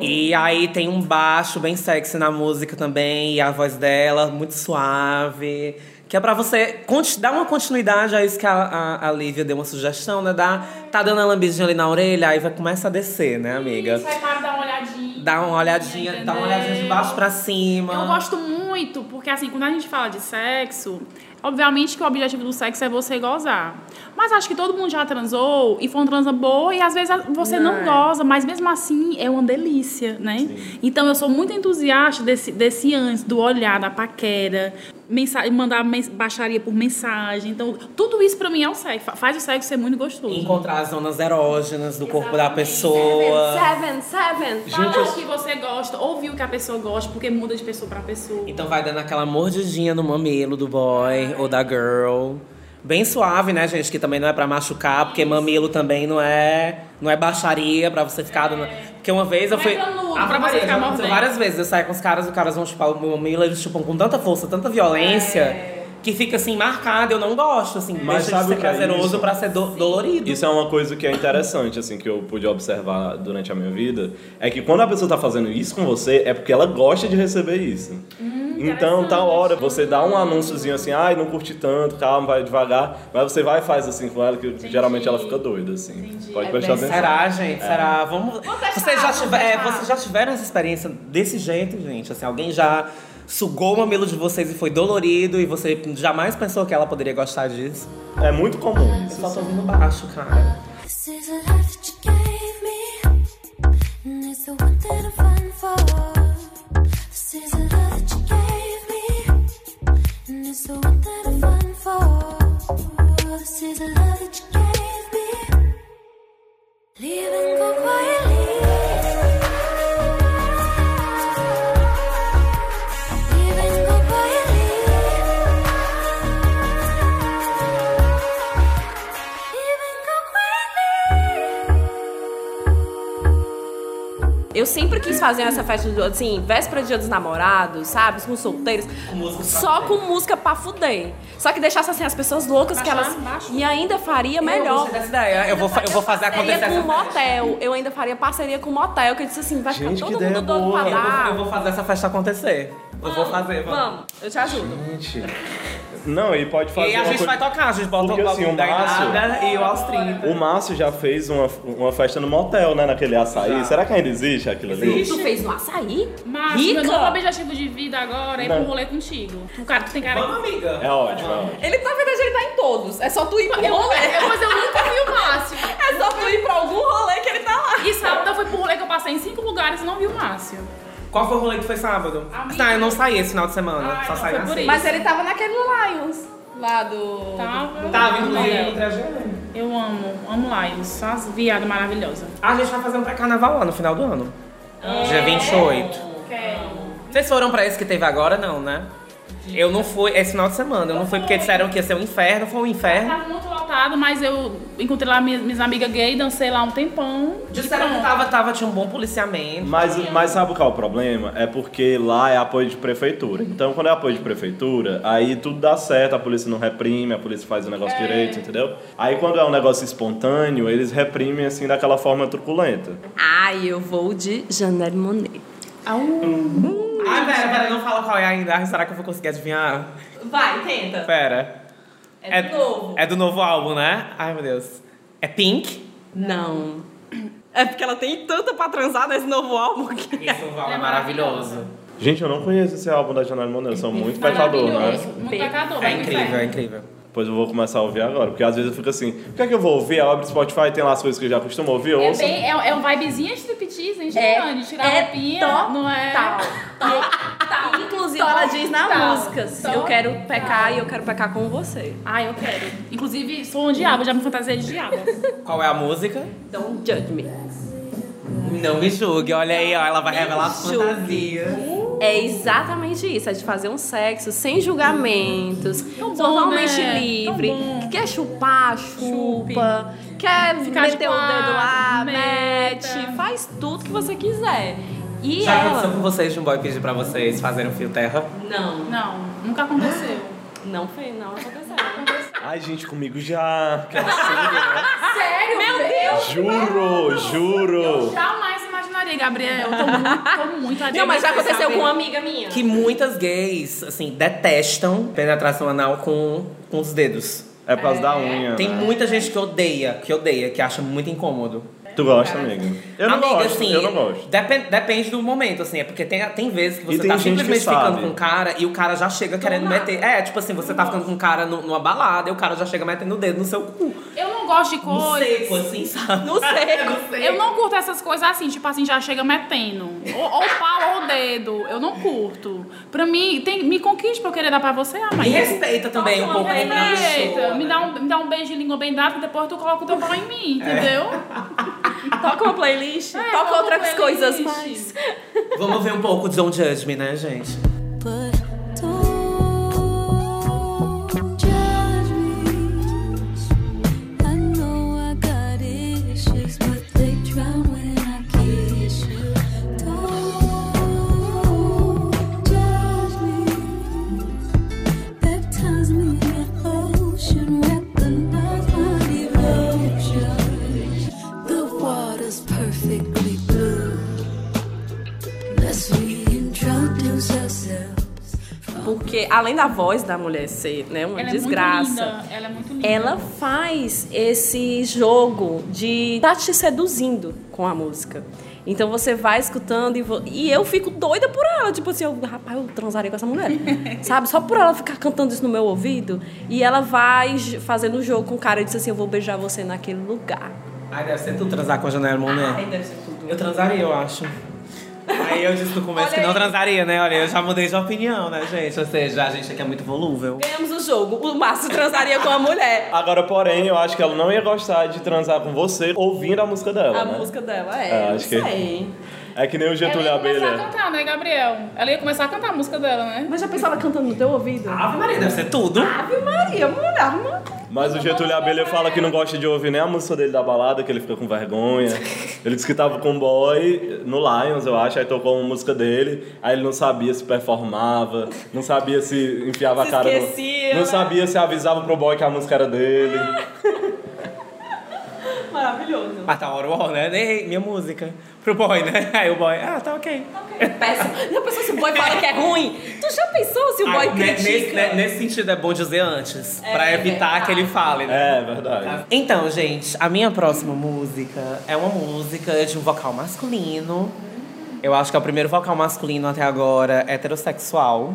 E aí tem um baixo bem sexy na música também, e a voz dela muito suave. Que é pra você dar uma continuidade a isso que a, a, a Lívia deu uma sugestão, né? Dá, tá dando a lambidinha ali na orelha, aí vai começar a descer, né, amiga? Isso aí para dar uma olhadinha. Dá uma olhadinha, dá uma olhadinha de baixo pra cima. Eu gosto muito, porque assim, quando a gente fala de sexo, obviamente que o objetivo do sexo é você gozar. Mas acho que todo mundo já transou e foi uma transa boa e às vezes você não, goza, mas mesmo assim é uma delícia, né? Então eu sou muito entusiasta desse, desse antes, do olhar, da paquera, mensa mandar mens baixaria por mensagem. Então, tudo isso pra mim é o sexo. Fa- Faz o sexo ser muito gostoso. Encontrar as zonas erógenas do corpo da pessoa. Seven, seven. Fala o que você gosta, ouvir o que a pessoa gosta, porque muda de pessoa pra pessoa. Então vai dando aquela mordidinha no mamilo do boy ou da girl. Bem suave, né, gente? Que também não é pra machucar, porque mamilo também não é, não é baixaria pra você ficar dando. Porque uma vez eu fui. Ah, pra você ficar mordendo. várias vezes eu saio com os caras, os caras vão chupar o mamilo, eles chupam com tanta força, tanta violência, É. que fica assim marcado. Eu não gosto, assim, Mas deixa sabe de ser é prazeroso isso? pra ser do- dolorido. Isso é uma coisa que é interessante, assim, que eu pude observar durante a minha vida. É que quando a pessoa tá fazendo isso com você, é porque ela gosta de receber isso. então, tal hora, você dá um anúnciozinho assim, ai, não curti tanto, calma, vai devagar. Mas você vai e faz assim com ela, que geralmente ela fica doida, assim. Pode prestar atenção. Será, gente? Será? Vamos. Vocês já, tiver, é, vocês já tiveram essa experiência desse jeito, gente? Assim, alguém já sugou o mamilo de vocês e foi dolorido e você jamais pensou que ela poderia gostar disso? É muito comum Eu isso. só tô ouvindo baixo, cara. This is the life that you gave me, and it's the one that I'm fighting for. This is the love that you gave me, and it's the one that I'm fighting for. This is the love fazer essa festa, do- assim, véspera de dia dos namorados, sabe? Com solteiros. Só com música pra fuder. Só que deixasse assim as pessoas loucas que Baixar, elas. baixa. E ainda faria melhor. dessa ideia. Eu vou, eu vou fazer acontecer com um essa festa. motel. Eu ainda faria parceria com um motel, que eu disse assim, vai Gente, ficar que todo mundo doido pra Eu vou, dar. eu vou fazer essa festa acontecer. Eu vou fazer, vamos. Vamos, eu te ajudo. Gente. Não, e pode E fazer aí a gente coisa... vai tocar, a gente bota Porque, o assim, o Márcio- e o aos 30. O Márcio já fez uma, uma festa no motel, né? Naquele açaí. Será que ainda existe aquilo ali? Tu fez no açaí? Mas Rica? meu novo objetivo de vida agora é ir pra um Não. rolê contigo. Tu, cara, tu tem cara. Vamos, amiga. É ótimo, é ótimo. Ele, na verdade, ele tá em todos. É só tu ir pro Eu, rolê. eu, mas eu nunca vi o Márcio. É só tu ir pra algum rolê que ele tá lá. E sábado eu fui pro rolê que eu passei em cinco lugares e não vi o Márcio. Qual foi o rolê que foi sábado? Amiga. Tá, eu não saí esse final de semana. Ah, só saí na sexta. Mas ele tava naquele Lions. Lá do. Tava. Tava, inclusive, É. no trajeto. Eu amo, amo Lions. Só as viadas maravilhosas. A gente vai fazer um pré-carnaval lá no final do ano. Dia 28. Quero. Vocês foram pra esse que teve agora, não, né? Eu não fui esse final de semana. Eu não fui porque disseram que ia ser um inferno. Foi um inferno. Mas eu encontrei lá minhas, minhas amigas gay, dancei lá um tempão. Disseram que tava, tava, tinha um bom policiamento. Mas, mas sabe qual é o problema? É porque lá é apoio de prefeitura. Então, quando é apoio de prefeitura, aí tudo dá certo, a polícia não reprime, a polícia faz o negócio direito, entendeu? Aí, quando é um negócio espontâneo, eles reprimem, assim, daquela forma truculenta. Ai, eu vou de Janelle Monet. Ai, pera, pera, não fala qual é ainda. Ai, será que eu vou conseguir adivinhar? Vai, tenta. Pera. É do novo. É do novo álbum, né? Ai, meu Deus. É Pink? Não. É porque ela tem tanta pra transar nesse novo álbum que. Esse novo álbum é maravilhoso. Gente, eu não conheço esse álbum da Janelle Monáe, eu sou muito pecador, né? Muito pecador. É incrível, é incrível. Pois eu vou começar a ouvir agora, porque às vezes eu fico assim, o que é que eu vou ouvir? Eu abro o Spotify, tem lá as coisas que eu já costumo ouvir, eu É, ouço. bem, é, é um vibezinha striptease, hein, Giovanni? Tirar a roupinha, não é? Tal. Tal. Inclusive, ela diz na Tal. música: Tal. Eu quero pecar e eu quero pecar com você. Ah, eu quero. Inclusive, sou um diabo, já me fantasiei de diabo. Qual é a música? Don't judge me. Não me julgue, olha aí, ó, ela vai revelar fantasias. É exatamente isso, é de fazer um sexo sem julgamentos, bom, totalmente né? livre. Bom. Quer chupar, chupa. Quer Ficar meter o dedo lá, mete. Faz tudo que você quiser. E Já ela. aconteceu com vocês de um boy pedir pra vocês fazerem um fio terra? Não, Não, nunca aconteceu. não fez, não aconteceu. Ai, gente, comigo já. Que? Sério? Meu Deus! Juro, juro. Jamais imaginaria, Gabriel. Eu tô muito, tô muito Não, mas já aconteceu com uma amiga minha. Que muitas gays, assim, detestam penetração anal com, com os dedos. É por causa da unha. Tem né? muita gente que odeia, que odeia, que acha muito incômodo. Tu gosta, amiga? Eu não Amiga, gosto, assim, eu não gosto. Depende, depende do momento, assim, é porque tem, tem vezes que você tem tá simplesmente ficando com um cara e o cara já chega querendo meter. É, tipo assim, você tá ficando com um cara no- numa balada e o cara já chega metendo o dedo no seu cu. Eu não gosto de No coisas. seco, assim, sabe? No seco. Eu não curto essas coisas assim, tipo assim, já chega metendo. Ou, ou pau ou dedo. Eu não curto. Pra mim, tem, me conquiste pra eu querer dar pra você, E mãe. respeita também um pouco o Respeita. Me dá, um, me dá um beijo de língua bem dado e depois tu coloca o teu pau em mim, entendeu? Toca uma playlist, É, toca outras uma coisas playlist. mais. Vamos ver um pouco de Don't Judge Me, né, gente? But Porque além da voz da mulher ser né, uma Ela desgraça, é muito linda. Ela é muito linda. ela faz esse jogo de tá te seduzindo com a música. Então você vai escutando e, vo- e eu fico doida por ela. Tipo assim, eu, rapaz, eu transaria com essa mulher. Sabe? Só por ela ficar cantando isso no meu ouvido. E ela vai fazendo o jogo com o cara e diz assim: Eu vou beijar você naquele lugar. Ai, deve ser tu transar com a Janela Monet. Ai, deve ser tudo. Eu transaria, eu acho. Aí eu disse no começo Olha que não aí. transaria, né? Olha, eu já mudei de opinião, né, gente? Ou seja, a gente aqui é muito volúvel. Ganhamos o jogo. O Márcio transaria com a mulher. Agora, porém, eu acho que ela não ia gostar de transar com você ouvindo a música dela, A né? música dela É, é. acho que- sei. É que nem o Ela Getúlio ia começar a Abelha. cantar, né, Gabriel? Ela ia começar a cantar a música dela, né? Mas já pensou ela cantando no teu ouvido? Ave Maria, deve ser tudo. Ave Maria, mulher, mano. Mas o Getúlio Abelha fala que não gosta de ouvir nem a música dele da balada, que ele fica com vergonha. Ele disse que tava com um boy no Lions, eu acho, aí tocou uma música dele, aí ele não sabia se performava, não sabia se enfiava Se a cara esquecia, no... Não né? sabia se avisava pro boy que a música era dele. Maravilhoso. Mas tá hora o né? Ei, minha música. Pro boy, né? Aí o boy, ah, tá ok. Péssimo. Já pensou se o boy fala que é ruim? Tu já pensou se o boy Ah, critica? nesse, ne- nesse sentido é bom dizer antes, pra evitar que ele fale, né? É, verdade. Então, gente, a minha próxima música é uma música de um vocal masculino. Eu acho que é o primeiro vocal masculino até agora heterossexual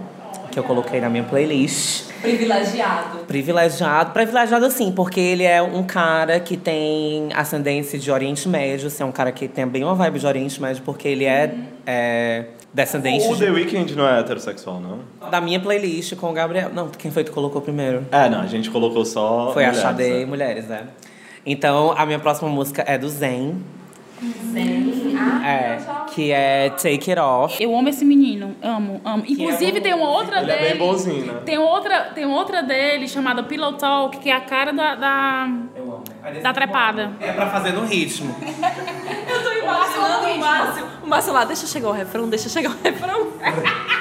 que eu coloquei na minha playlist. Privilegiado. Privilegiado, privilegiado assim, porque ele é um cara que tem ascendência de Oriente Médio, assim, é um cara que tem bem uma vibe de Oriente Médio, porque ele é, é descendente O de- The Weeknd não é heterossexual, não? da minha playlist com o Gabriel. Não, quem foi que colocou primeiro? É, não, a gente colocou só. Foi a mulheres, Xadê né? e Mulheres, né? Então, a minha próxima música é do Zen. É, que é Take It Off. Eu amo esse menino, amo, amo. Inclusive tem uma outra Ele é dele. bem bonzinho, né? Tem outra, tem outra dele chamada Pillow Talk, que é a cara da, da, da trepada. É pra fazer no ritmo. Eu tô imaginando o Márcio. O Márcio lá, deixa chegar o refrão, deixa chegar o refrão.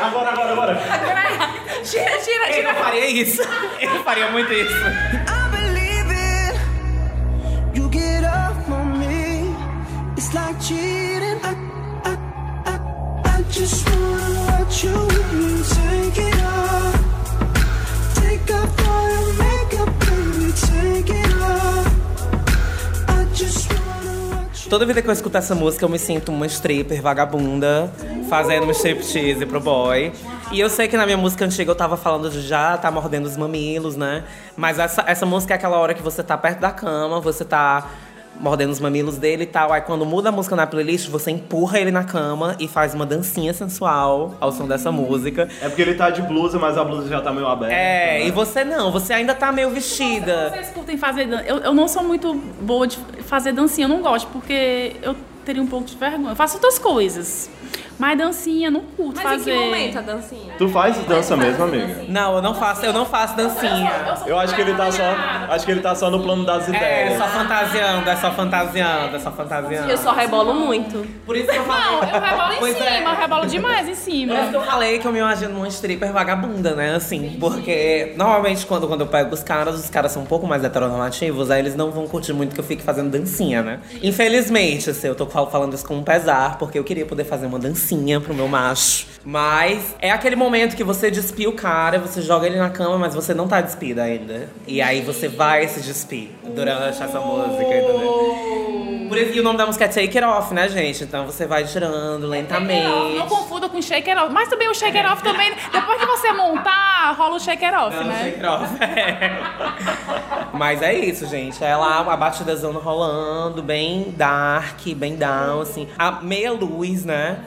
Agora, agora, agora. Tira, tira, Eu tira. não faria isso. Eu faria muito isso. Cheating. I, I, I, I just wanna you take it off. Take off all your makeup, baby. Take it off. I just wanna you. Toda vida que eu escuto essa música, eu me sinto uma stripper vagabunda, fazendo um striptease pro boy. E eu sei que na minha música antiga eu tava falando de já tá mordendo os mamilos, né? Mas essa, essa música é aquela hora que você tá perto da cama, você tá mordendo os mamilos dele e tal. Aí quando muda a música na playlist, você empurra ele na cama e faz uma dancinha sensual ao som dessa música. É porque ele tá de blusa, mas a blusa já tá meio aberta. É, né? e você não, você ainda tá meio vestida. Vocês curtem fazer dan- eu, eu não sou muito boa de fazer dancinha, eu não gosto, porque eu teria um pouco de vergonha. Eu faço outras coisas. Mas dancinha, não curto Mas fazer. em que momento a dancinha? Tu faz dança mesmo, amiga? Não, eu não faço, eu não faço dancinha. Eu acho que ele tá só. Acho que ele tá só no plano das É, ideias. só fantasiando, é só fantasiando, é só fantasiando. Eu só rebolo muito. Por isso que eu falei. Não, eu rebolo em Pois cima, é. eu rebolo demais em cima. Por isso que eu falei que eu me imagino uma stripper vagabunda, né? Assim, porque normalmente quando, quando eu pego os caras, os caras são um pouco mais heteronormativos, aí eles não vão curtir muito que eu fique fazendo dancinha, né? Infelizmente, assim, eu tô fal- falando isso com um pesar, porque eu queria poder fazer uma dancinha pro meu macho. Mas é aquele momento que você despia o cara, você joga ele na cama, mas você não tá despida ainda. E aí você vai se despir durante essa música, entendeu? Por isso, e o nome da música é Take It Off, né, gente? Então você vai girando lentamente. Não confunda com shake it off. Mas também o shake it off também, depois que você montar, rola o shake it off, Não, né? shake it off. É. Mas é isso, gente. É lá a batidazão rolando, bem dark, bem down, assim. A meia luz, né?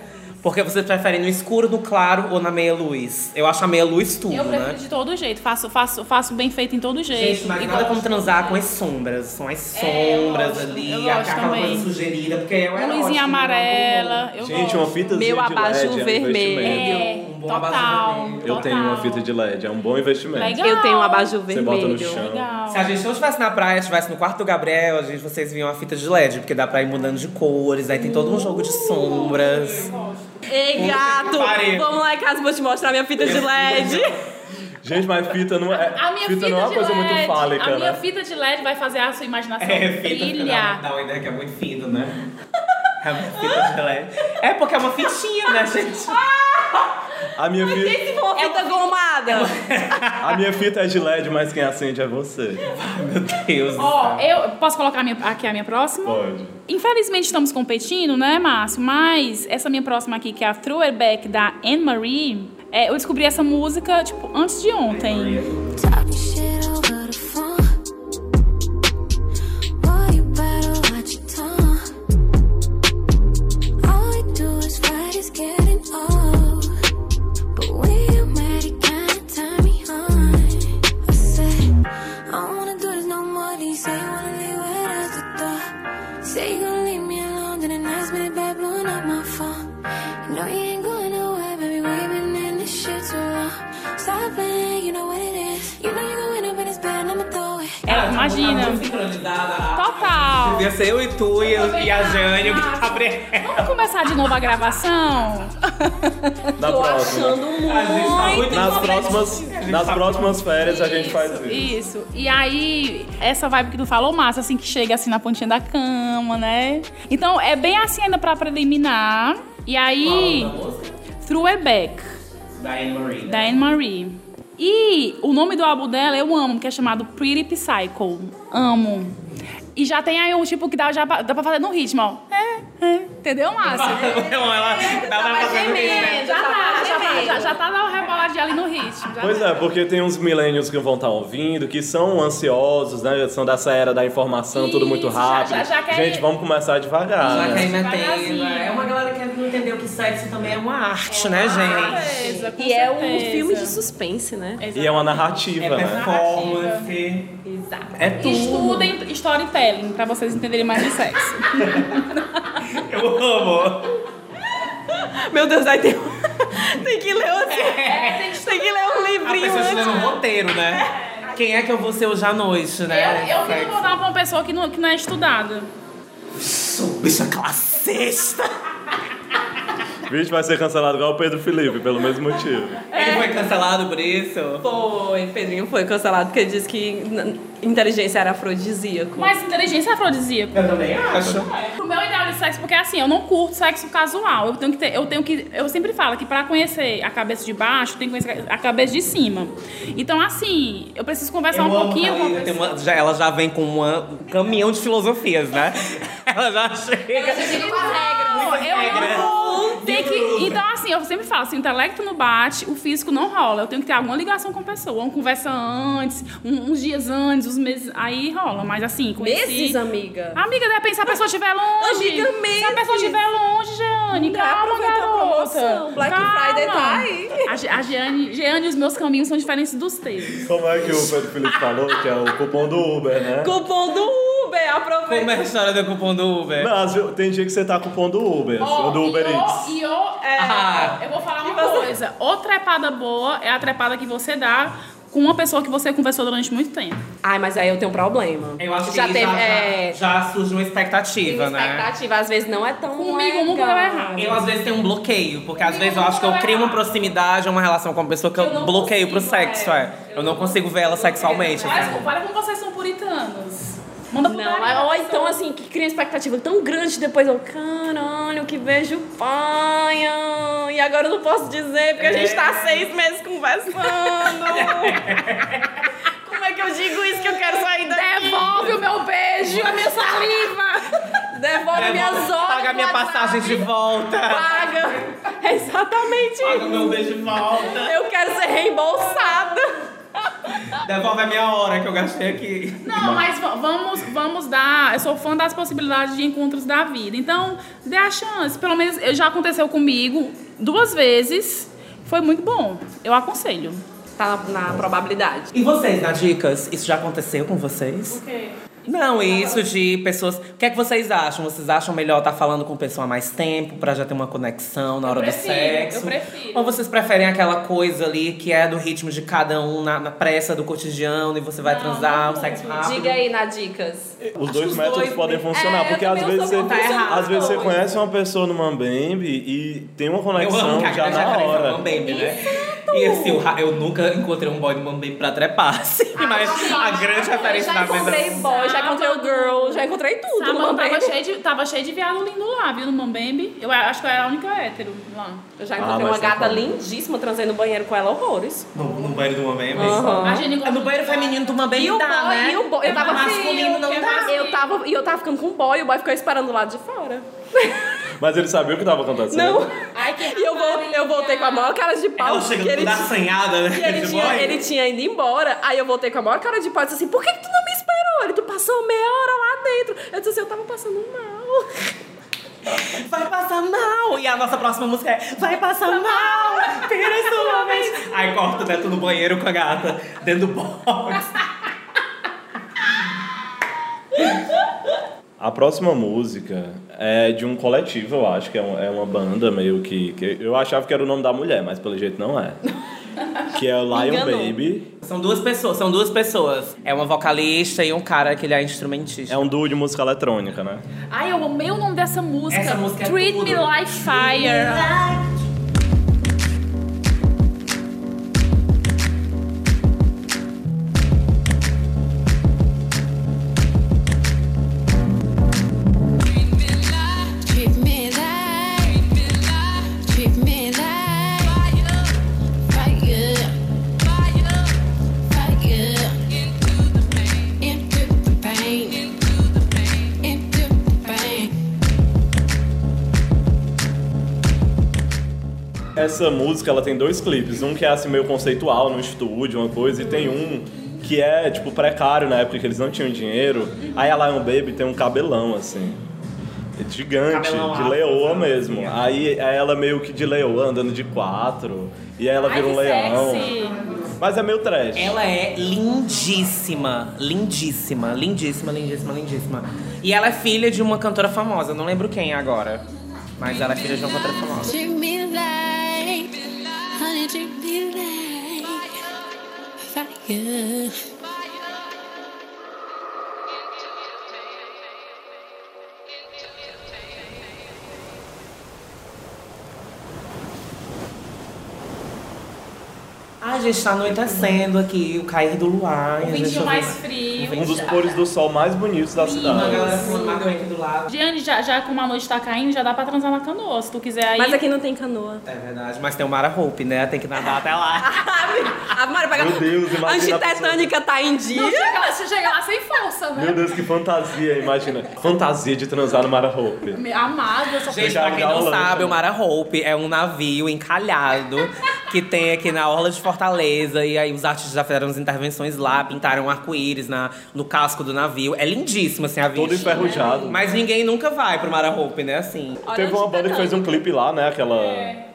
Porque você prefere no escuro, no claro ou na meia luz? Eu acho a meia luz tudo, Eu prefiro né? de todo jeito, faço, faço, faço bem feito em todo jeito. Gente, mas E nada como gosto. transar com as sombras. São as É, eu sombras gosto, ali, eu gosto aquela também. coisa sugerida, porque é Uma erótico, luzinha né? amarela. Eu Gente, gosto. uma fitazinha Meu de LED abajur é um vermelho. É, Um bom total. abajur Eu tenho uma total. fita de LED, é um bom investimento. Legal. Eu tenho um abajur Você bota no vermelho. chão. Legal. Se a gente não estivesse na praia, estivesse no quarto do Gabriel, a gente, vocês viam a fita de LED, porque dá pra ir mudando de cores, aí tem todo um jogo de sombras. Ei, gato! Vamos lá em casa, vou te mostrar minha fita de LED. Gente, mas fita não é. A minha fita fita, não é uma de coisa LED, muito fálica, a minha né? fita de LED vai fazer a sua imaginação É, dá, brilhar. dá uma ideia que é muito fino, né? É uma fita de LED. É porque é uma fitinha, né, gente? A minha, Se fita, for uma fita gomada. a minha fita é de LED, mas quem acende é você. Meu Deus. Ó, eu posso colocar a minha- aqui a minha próxima? Pode. Infelizmente estamos competindo, né, Márcio? Mas essa minha próxima aqui, que é a Throwback da Anne-Marie, é, eu descobri essa música, tipo, antes de ontem. Talking Imagina. Total. Devia ser eu e tu e, eu- e a Jane e o Gabriel. Vamos começar de novo a gravação? Na próxima. A gente tá muito Nas próximas, nas próximas férias a gente faz isso. Isso. E aí, essa vibe que tu falou, massa, assim, que chega assim na pontinha da cama, né? Então, é bem assim ainda pra preliminar. E aí, Throwback, Da Anne-Marie. da Anne-Marie. E o nome do álbum dela eu amo, que é chamado Pretty Psycho. Amo. E já tem aí um tipo que dá, já, dá pra fazer no ritmo, ó. É, é. Entendeu, Márcio? Não, ela tava fazendo isso, né? Já tá, já tá, já, já tá dando reboladinha ali no ritmo. já Pois tá. é, porque tem uns milênios que vão estar ouvindo, que são ansiosos, né? São dessa era da informação, tudo muito já- rápido. já- já quer- Gente, vamos começar devagar. Já né? metendo. É uma galera que não entendeu que sexo também é uma arte, né, gente? Certeza, com E é um filme de suspense, né? E é uma narrativa, É né? performance. Exato. É tudo. Estudem storytelling pra vocês entenderem mais de sexo. Eu amo. Meu Deus, aí tem, tem que ler assim. tem que ler um A livrinho pessoa antes. lendo um roteiro, né? Quem é que eu vou ser hoje à noite, né? Eu, eu queria voltar pra uma pessoa que não, que não é estudada. Sou bicha classista. O vídeo vai ser cancelado igual o Pedro Felipe, pelo mesmo motivo. Ele foi cancelado por isso? Foi, Pedrinho foi cancelado porque ele disse que inteligência era afrodisíaco. Mas inteligência é afrodisíaca. Eu também acho. O meu ideal de sexo, porque assim, eu não curto sexo casual. Eu tenho que ter, eu tenho que. Eu sempre falo que pra conhecer a cabeça de baixo, tem que conhecer a cabeça de cima. Então, assim, eu preciso conversar Eu um amo pouquinho com a ela, pessoa. uma- já- ela já vem com uma- um caminhão de filosofias, né? Ela já chega. Não, eu não tem que, então, assim, eu sempre falo, se o intelecto não bate, o físico não rola. Eu tenho que ter alguma ligação com a pessoa. Uma conversa antes, um- uns dias antes, uns meses. Aí rola. Mas assim, conheci... Meses, amiga. Amiga, de repente, se a pessoa estiver longe. Amiga, Se a meses. pessoa estiver longe, Jeane, Não, calma, garota. Black calma. Friday tá aí. A, a Jeane, Jeane, os meus caminhos são diferentes dos teus. Como é que o Pedro Felipe falou? Que é o cupom do Uber, né? Cupom do Uber, aproveita Como é a história do cupom do Uber? Não, tem dia que você tá com o pão do Uber, ou do Uber e E o, é, Ah. eu vou falar uma coisa. O trepada boa é a trepada que você dá com uma pessoa que você conversou durante muito tempo. Ai, mas aí eu tenho um problema. Eu acho que já já, teve. já, é, já surge uma expectativa, né? expectativa, às vezes não é tão. Comigo nunca legal. deu errado. Eu às vezes tenho um bloqueio, porque às Comigo vezes eu acho que eu nunca crio uma vai proximidade, uma relação com uma pessoa que eu, Eu bloqueio pro consigo, sexo, é. é. Eu não consigo ver ela sexualmente. Mas assim. para como vocês são puritanos. Manda Não, putaria pra ou então assim, que cria expectativa tão grande, depois eu, caralho, que beijo pai. ah, E agora eu não posso dizer, porque a gente tá há seis meses conversando. Como é que eu digo isso que eu quero sair daqui? Devolve o meu beijo, a minha saliva. Devolve minhas horas. Paga a minha WhatsApp. passagem de volta. Paga. Exatamente Paga o meu beijo de volta. Eu quero ser reembolsada. Devolve a minha hora que eu gastei aqui. Não, mas va- vamos, vamos dar. Eu sou fã das possibilidades de encontros da vida. Então, dê a chance. Pelo menos eu- já aconteceu comigo duas vezes. Foi muito bom. Eu aconselho. Tá na probabilidade. E vocês, na Dicas, isso já aconteceu com vocês? quê? Não, isso de pessoas. O que é que vocês acham? Vocês acham melhor estar falando com pessoa há mais tempo pra já ter uma conexão na hora prefiro, do sexo? eu prefiro. Ou vocês preferem aquela coisa ali que é do ritmo de cada um na, na pressa do cotidiano e você vai Não, transar, não o sexo rápido? Diga aí na dicas. Os Acho dois os métodos dois podem bem- funcionar, É, porque eu às vezes, você, contra errado. às vezes você conhece uma pessoa no Mambembe e tem uma Eu conexão já na é hora. o Mambembe, né? E assim, ra- eu nunca encontrei um boy do Mambembe pra trepar, assim, mas a grande referência Já da mesa... encontrei boy, já encontrei o girl, já encontrei tudo. no tava cheio, de, tava cheio de viado lindo lá, viu? No Mambembe. Eu acho que eu era a única hétero lá. Eu já Ah, encontrei mas uma tá gata bom. lindíssima, transei no banheiro com ela horrores. No, no banheiro do Mambembe? Aham. A gente É no banheiro feminino do Mambembe E o dá, boy, né? e o boy, eu tava masculino não que dá. Eu tava, e eu tava ficando com o boy, e o boy ficou esperando do lado de fora. Mas ele sabia o que estava acontecendo. Não. Ai, que E eu, vou, eu voltei com a maior cara de pau. Ela chegando ele, assanhada, né? ele, de tinha, ele tinha ido embora. Aí eu voltei com a maior cara de pau e disse assim: por que, que tu não me esperou? Ele, tu passou meia hora lá dentro. Eu disse assim: eu tava passando mal. Vai passar mal! E a nossa próxima música é Vai passar mal! Tira sua vez! Aí corta dentro do banheiro com a gata, dentro do box. A próxima música é de um coletivo, eu acho, que é, um- é uma banda meio que, que. Eu achava que era o nome da mulher, mas pelo jeito não é. que é o Lion Enganou. Baby. São duas pessoas, são duas pessoas. É uma vocalista e um cara que ele é instrumentista. É um duo de música eletrônica, né? Ai, eu amei o nome dessa música. Essa música é Treat tudo. Me Like Fire. Essa música ela tem dois clipes, um que é assim meio conceitual no estúdio, uma coisa, e tem um que é tipo precário na época que eles não tinham dinheiro. Aí a Lion Baby tem um cabelão assim. é Gigante, Cabelão de leoa assim, mesmo. assim. Aí é ela meio que de leoa, andando de quatro. E aí ela Ai, vira um leão. sexy. Mas é meio trash. Ela é lindíssima, lindíssima, lindíssima, lindíssima, lindíssima. E ela é filha de uma cantora famosa, não lembro quem agora. Mas ela é filha de uma cantora famosa. Treat me like, honey, treat me like fire. Gente tá anoitecendo aqui, o cair do luar. O ventinho ouve- mais frio. Um dos pores do sol mais bonitos da Uma cidade. galera fumando maconha aqui do lado. Diane, já, já como a noite tá caindo, já dá pra transar na canoa. Se tu quiser aí. Mas aqui não tem canoa. É verdade, mas tem o Mara Hope, né? Tem que nadar até lá. A Mari pega. Meu Deus, imagina a Antitectânica tá em dia. Não, chega lá, você chega lá sem força, né? Meu Deus, que fantasia, imagina. Fantasia de transar no Mara Hope. Amado, eu só Gente, pra quem não sabe, o Mara Hope é um navio encalhado que tem aqui na Orla de Fortaleza. E aí os artistas já fizeram as intervenções lá, pintaram arco-íris na- no casco do navio. É lindíssimo, assim, a Todo vista. enferrujado. Mas ninguém nunca vai pro Mara Hope, né? Assim. Olha Teve uma onde tá banda que fez um clipe lá, né? Aquela.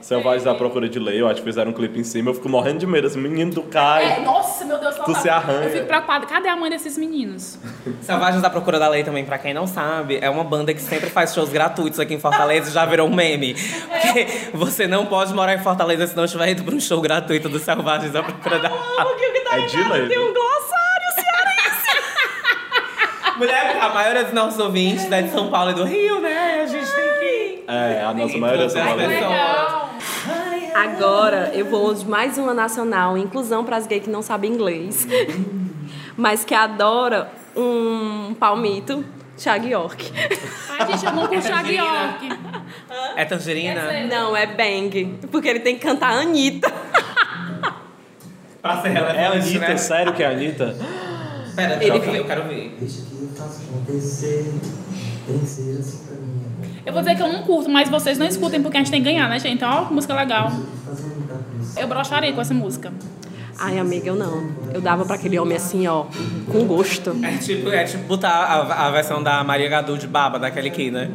Selvagens da Procura de Lei, eu acho que fizeram um clipe em cima. Eu fico morrendo de medo, assim, menino do cai. É, nossa, meu Deus, Tu se arranha. Eu fico preocupada. Cadê a mãe desses meninos? Selvagens da Procura da Lei também, pra quem não sabe, é uma banda que sempre faz shows gratuitos aqui em Fortaleza e já virou um meme. Porque você não pode morar em Fortaleza se não estiver indo pra um show gratuito do Selvagens da Procura da Lei. É de lei. Tem um glossário cearense. Mulher, a maioria dos nossos ouvintes é de São Paulo e do Rio, né? A gente tem que. É, a nossa maioria é São Paulo. Legal. Agora eu vou de mais uma nacional, inclusão para as gays que não sabem inglês, mas que adora um palmito, Thiago York. Ai, gente, curto Thiago Tangerina. York. É tangerina? Não, é Bang, porque ele tem que cantar Anitta. É a Anitta, né? sério que é a Anitta? Pera, deixa eu quero ver. Deixa que eu faço acontecer. Tem que ser assim. Eu vou dizer que eu não curto, mas vocês não escutem porque a gente tem que ganhar, né, gente? Então, ó, que música legal. Eu brocharia com essa música. Ai, amiga, eu não. Eu dava pra aquele homem assim, ó, com gosto. É tipo, é tipo botar a, a versão da Maria Gadu de Baba, daquele aqui, né?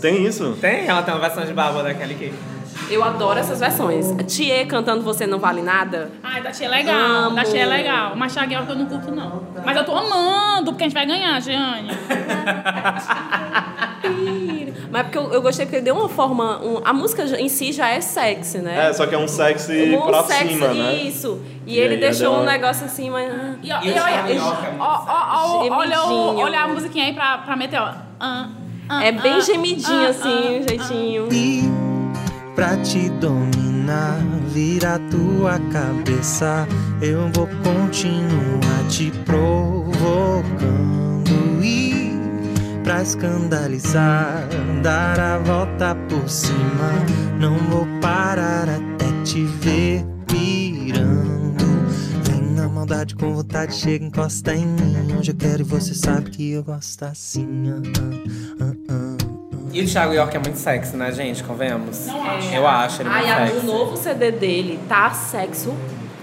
Tem isso? Tem, ela tem uma versão de Baba daquele aqui. Eu adoro essas versões. Thier cantando Você Não Vale Nada. Ai, da tia é legal. Amo. Da tia é legal. Mas Thiago York eu não curto, não. Mas eu tô amando, porque a gente vai ganhar, Jeane. Mas porque eu, eu gostei porque ele deu uma forma. um- a música em si já é sexy, né? É, só que é um sexy Um pra sexy, cima, né? Isso. E, E ele deixou um uma- negócio assim, mas. ah, E, E e olha, é ó, ó, ó, olha, Gemidinho. olha a musiquinha aí pra, pra meter, ó. Ah, ah, É bem ah, gemidinho ah, assim, o jeitinho. Pra te dominar, vira tua cabeça. Eu vou continuar te provocando. E pra escandalizar, dar a volta por cima. Não vou parar até te ver pirando. Vem na maldade com vontade, chega, encosta em mim. Hoje eu quero e você sabe que eu gosto assim. ah, ah, ah. E o Thiago York é muito sexy, né, gente? Convenhamos? Eu acho ele muito Ai, a- o sexy. novo CD dele tá sexo.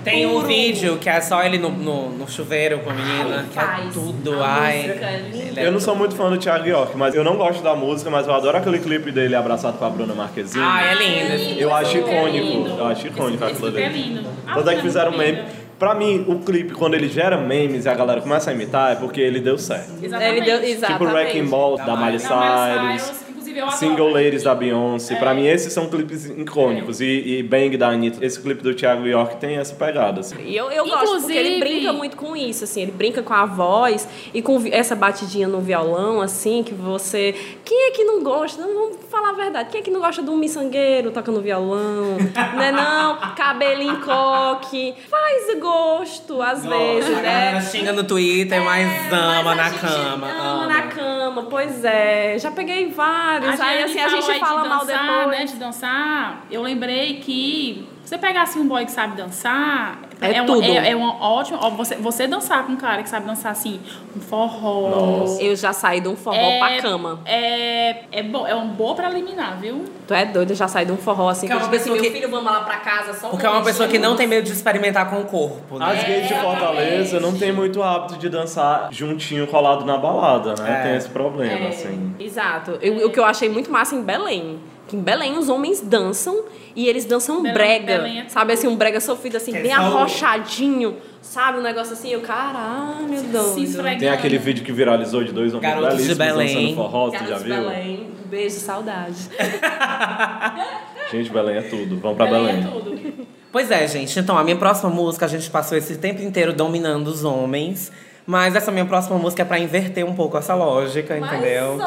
Tem um puro. vídeo que é só ele no, no, no chuveiro com a menina, que é faz tudo, a ai. música é linda. Ele é- Eu não sou muito fã do Thiago York, mas eu não gosto da música, mas eu adoro aquele clipe dele abraçado com a Bruna Marquezine. Ah, é lindo. eu acho é icônico. lindo. Eu acho icônico Esse aquilo clipe é dele. lindo. Ah, Tanto é que fizeram meme. Pra mim, o clipe, quando ele gera memes e a galera começa a imitar, é porque ele deu certo. Exatamente. Ele deu, exatamente. Tipo Wrecking Ball da, Da Miley Da Miley Cyrus. Cyrus, inclusive eu adoro. Single Ladies da Beyoncé. Pra mim, esses são clipes icônicos. E, e Bang da Anitta. Esse clipe do Thiago York tem essa pegada. Assim. E eu, eu gosto porque ele Inclusive- brinca muito com isso, assim, ele brinca com a voz e com essa batidinha no violão, assim, que você. Quem é que não gosta? Não, vamos falar a verdade. Quem é que não gosta de um miçangueiro tocando violão? não é não? Cabelinho coque. Faz gosto, às vezes, a né? xinga no Twitter, mas ama Mas a na cama. Ama ama. na cama, pois é. Já peguei vários. Aí assim, a gente aí fala de mal dançar, depois. Né, de dançar, eu lembrei que você pegar assim um boy que sabe dançar, É um, tudo. é, é uma ótima. ó, Você, você dançar com um cara que sabe dançar assim, um forró. Eu já saí de um forró é, pra cama. É, é, bom, é um boa preliminar, viu? Tu é doido, eu já saí de um forró assim. Que é uma assim, pessoa meu que- filho, vamos lá pra casa só Porque é uma pessoa que não tem medo de experimentar com o corpo, né? As gays de Fortaleza não tem muito hábito de dançar juntinho, colado na balada, né? É. Tem esse problema, assim. Exato. Eu- o que eu achei muito massa em Belém. Que em Belém os homens dançam e eles dançam Belém- brega. Belém é sabe assim, um brega sofrido assim, É bem só arrochadinho. Sabe, um negócio assim, eu, caralho, doido. esfregando. Tem aquele vídeo que viralizou de dois homens Garotos de belíssimos Belém. dançando forró, tu já Garotos de viu? Belém. Um Beijo, saudade. Gente, Belém é tudo. Vamos pra Belém Belém. é tudo. Pois é, gente. Então, a minha próxima música, a gente passou esse tempo inteiro dominando os homens. Mas essa minha próxima música é pra inverter um pouco essa lógica, entendeu?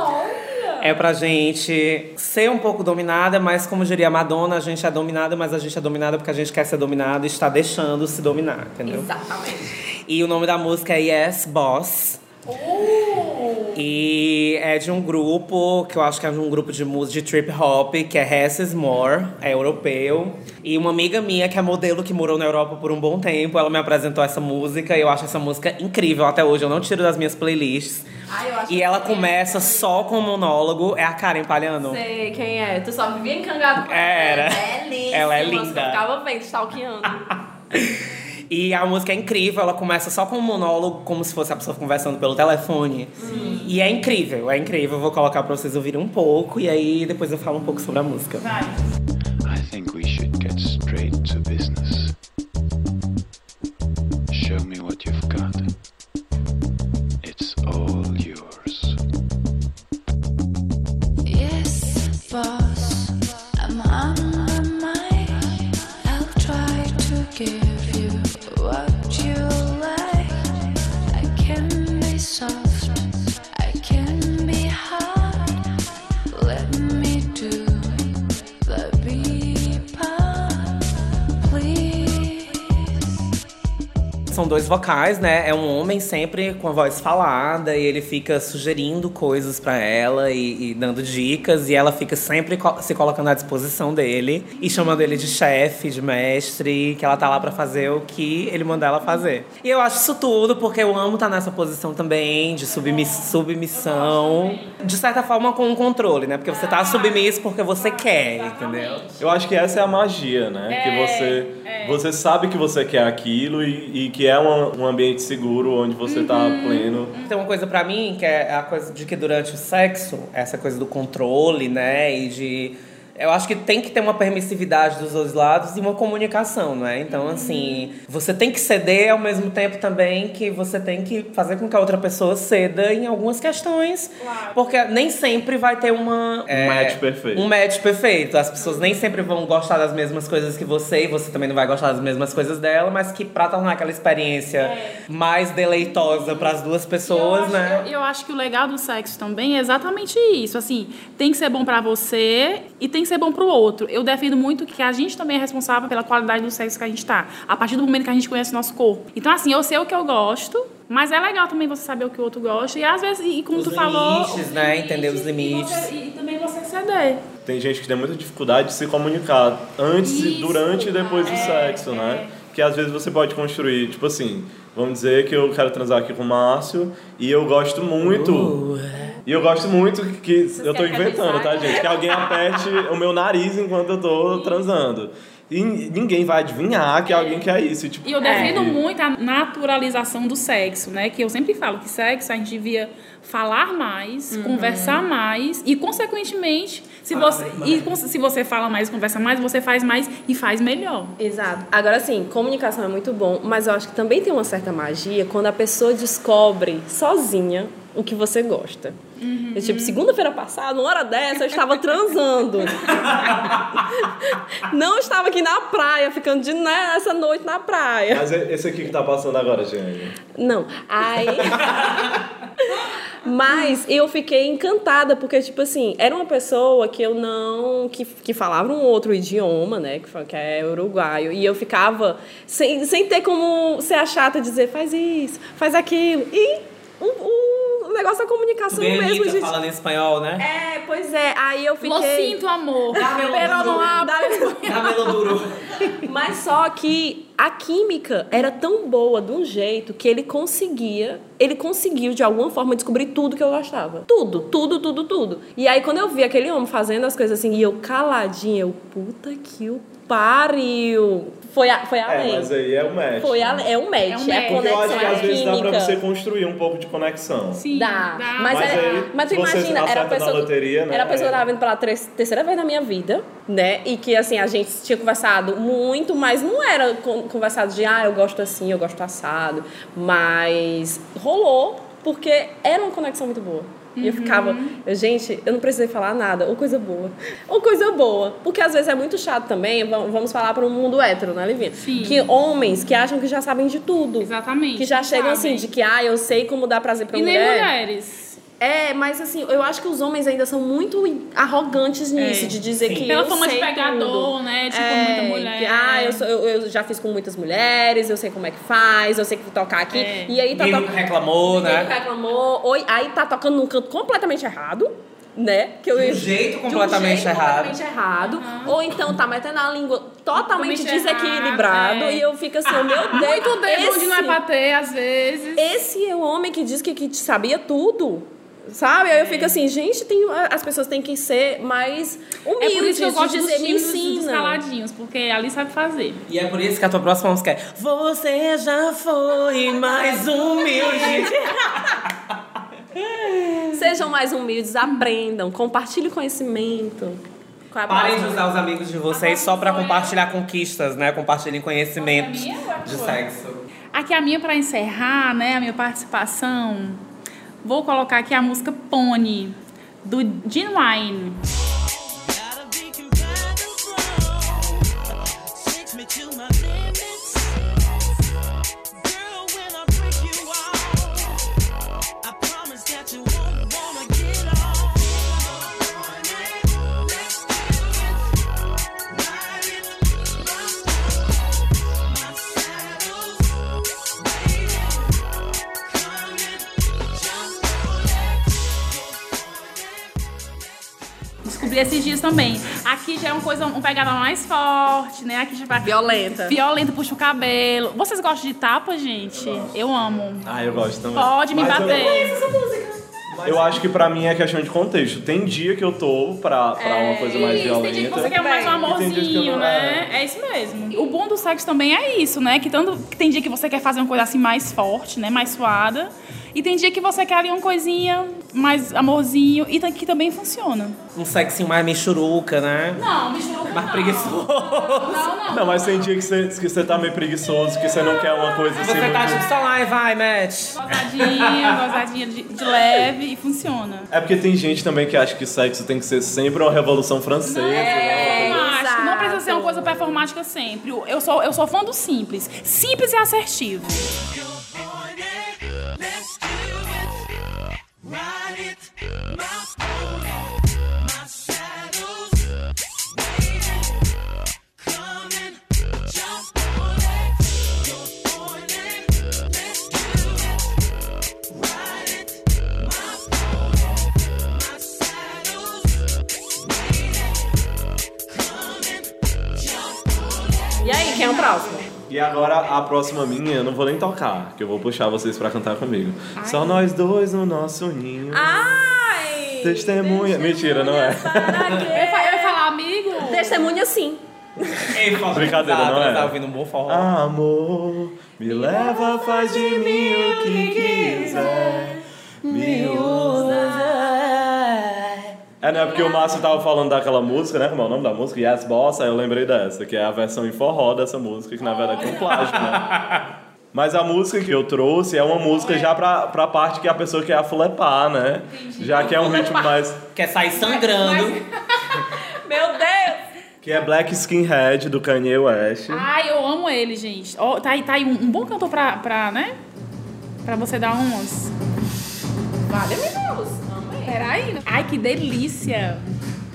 É pra gente ser um pouco dominada, mas como diria a Madonna, a gente é dominada, mas a gente é dominada porque a gente quer ser dominada e está deixando se dominar, entendeu? Exatamente. E o nome da música é Yes Boss. E é de um grupo, que eu acho que é de um grupo de música de trip hop, que é Less is More, é europeu. E uma amiga minha, que é modelo, que morou na Europa por um bom tempo, ela me apresentou essa música e eu acho essa música incrível até hoje. Eu não tiro das minhas playlists. Ai, eu E ela começa só com um monólogo. É a Karen Palhano. Sei quem é. Tu só vivia encangado com Era. Ela é Eu linda. ficava vendo, stalkeando. E a música é incrível, ela começa só com um monólogo, como se fosse a pessoa conversando pelo telefone. E é incrível, é incrível. Eu vou colocar pra vocês ouvirem um pouco e aí depois eu falo um pouco sobre a música. Vai. I think we should get straight to business. Vocais, né? É um homem sempre com a voz falada e ele fica sugerindo coisas pra ela e, e dando dicas e ela fica sempre co- se colocando à disposição dele e chamando ele de chefe, de mestre, que ela tá lá pra fazer o que ele manda ela fazer. E eu acho isso tudo porque eu amo estar nessa posição também de submi- submissão, de certa forma com um controle, né? Porque você tá submisso porque você quer, entendeu? Eu acho que essa é a magia, né? É, que você, é. você sabe que você quer aquilo e, e que é um, um ambiente seguro onde você tá Uhum. pleno. Tem uma coisa pra mim que é a coisa de que durante o sexo, essa coisa do controle, né, e de eu acho que tem que ter uma permissividade dos dois lados e uma comunicação, não é? Então, assim, você tem que ceder ao mesmo tempo também que você tem que fazer com que a outra pessoa ceda em algumas questões. Porque nem sempre vai ter uma. Um match perfeito. Um match perfeito. As pessoas nem sempre vão gostar das mesmas coisas que você e você também não vai gostar das mesmas coisas dela, mas que pra tornar aquela experiência mais deleitosa pras duas pessoas, eu né? Acho, eu, eu acho que o legal do sexo também é exatamente isso. Assim, tem que ser bom pra você e tem que ser bom pro outro. Eu defendo muito que a gente também é responsável pela qualidade do sexo que a gente tá. A partir do momento que a gente conhece o nosso corpo. Então, assim, eu sei o que eu gosto, mas é legal também você saber o que o outro gosta. E às vezes, e como Os tu falou. limites, né? Entender os e limites. você- E, também você ceder. Tem gente que tem muita dificuldade de se comunicar antes, e Isso, durante e depois do é, sexo, né? Que às vezes você pode construir, tipo assim, vamos dizer que eu quero transar aqui com o Márcio e eu gosto muito. E eu gosto muito que. eu tô inventando, tá, gente? Que alguém aperte o meu nariz enquanto eu tô transando. E ninguém vai adivinhar que alguém quer isso. e, Tipo, E eu defendo muito a naturalização do sexo, né? Que eu sempre falo que sexo a gente devia falar mais, Uhum. conversar mais e, consequentemente, se você, e, se você fala mais, conversa mais, você faz mais e faz melhor. Exato. Agora, sim, comunicação é muito bom, mas eu acho que também tem uma certa magia quando a pessoa descobre sozinha o que você gosta. Uhum. Eu, tipo, segunda-feira passada, uma hora dessa, eu estava transando. Não estava aqui na praia, ficando de né, essa noite na praia. Mas esse aqui que tá passando agora, gente. Não. Aí. Mas eu fiquei encantada, porque, tipo assim, era uma pessoa que eu não. que, que falava um outro idioma, né? Que, que é uruguaio. E eu ficava sem, sem ter como ser a chata e dizer, faz isso, faz aquilo. E o, o negócio da comunicação Bem mesmo, gente. falando em espanhol, né? É, pois é. Aí eu fiquei. Lo sinto, amor. Pero no hablo. Camelo duro. Mas só que a química era tão boa de um jeito que ele conseguia, ele conseguiu de alguma forma descobrir tudo que eu gostava. Tudo, tudo, tudo, tudo. E aí quando eu vi aquele homem fazendo as coisas assim, e eu caladinha, eu, puta que o pariu. Foi, a, foi É, além. mas aí é o match. Foi além. É um match, é, É um a match. Porque eu acho que é a às vezes dá pra você construir um pouco de conexão. Sim, Dá. Mas, Mas é- aí, mas tu imagina, era a pessoa. loteria, né? Era a pessoa que É. tava vindo pela terceira vez na minha vida, né? E que assim, a gente tinha conversado muito, mas não era con- conversado de ah, eu gosto assim, eu gosto assado. Mas rolou, porque era uma conexão muito boa. E eu ficava, eu, gente, eu não precisei falar nada, ou coisa boa. Ou coisa boa. Porque às vezes é muito chato também, va- vamos falar para um mundo hétero, né, Livinha? Sim. Que homens que acham que já sabem de tudo. Exatamente. Que já chegam assim, sabem. de que, ah, eu sei como dar prazer pra E nem mulher. mulheres. É, mas assim, eu acho que os homens ainda são muito arrogantes nisso, É, de dizer sim. que. Pela eu fama de pegador, tudo. né? Tipo, É, muita mulher. que, ah, eu, sou- eu, eu já fiz com muitas mulheres, eu sei como é que faz, eu sei que tocar aqui. É. E aí tá Ninguém to- nunca reclamou, né? reclamou. Oi, aí tá tocando num canto completamente errado. Né? Que eu, De um jeito completamente de um jeito errado. completamente errado. Ou então tá metendo a língua totalmente desequilibrado. é. E eu fico assim, meu Deus. Muito dedo onde esse- não é pra ter, às vezes. esse é o homem que diz que, que sabia tudo. Sabe? Aí eu fico assim, gente, tem, as pessoas têm que ser mais É humildes por isso que eu gosto de dos dizer, me ensina. caladinhos, porque ali sabe fazer. E é por isso que a tua próxima música é Você já foi mais humilde. Sejam mais humildes, aprendam, compartilhem conhecimento. É Parem de usar os amigos de vocês só pra compartilhar conquistas, né? Compartilhem conhecimento minha ou a de sexo. Aqui a minha para encerrar, né, a minha participação. Vou colocar aqui a música Pony do Genuine. Takes Descobri esses dias também. Aqui já é uma coisa, uma pegada mais forte, né? Aqui já vai. Violenta. Violenta, puxa o cabelo. Vocês gostam de tapa, gente? Eu amo. Ah, eu gosto também. Pode me Mas eu- bater. Eu acho que pra mim é questão de contexto. Tem dia que eu tô pra, pra uma coisa mais Isso, violenta. tem dia que você quer mais um E eu amorzinho, não- né? É isso mesmo. O bom do sexo também é isso, né? Que, tanto, que tem dia que você quer fazer uma coisa assim mais forte, né? Mais suada. E tem dia que você quer ali uma coisinha mais amorzinho e que também funciona. Um sexinho mais michuruca, né? Não, michuruca Mais não. preguiçoso. Não, não. Não, mas tem dia que você, que você tá meio preguiçoso, que você não quer uma coisa assim Você tá muito- tipo só lá e vai, match. Gozadinha, gozadinha de, de leve e funciona. É porque tem gente também que acha que sexo tem que ser sempre uma revolução francesa. né? Eu acho que não precisa ser uma coisa performática sempre. Eu sou, eu sou fã do simples. Simples e assertivo. Ride it. My próxima minha eu não vou nem tocar, que eu vou puxar vocês pra cantar comigo. Só nós dois no nosso ninho. Ai! Testemunha. Mentira, não é? Eu quê? ia, eu ia falar, amigo. Testemunha sim. Ei, fala Brincadeira, não é? Tá ouvindo um bom forró. Amor, me leva, faz de mim o que quiser. Me É, né? Porque o Márcio tava falando daquela música, né? Como é o nome da música? Yes Boss, aí eu lembrei dessa, que é a versão em forró dessa música, que na verdade é um plágio, né? Mas a música que eu trouxe é uma música já pra, pra parte que a pessoa quer aflepar, né? Já que é um ritmo mais. Quer sair sangrando. Meu Deus! Que é Black Skinhead do Kanye West. Ai, eu amo ele, gente. Ó, tá aí, tá aí um, um bom cantor pra, pra, né? Pra você dar umas. Vale, Deus. Peraí. Ai, que delícia.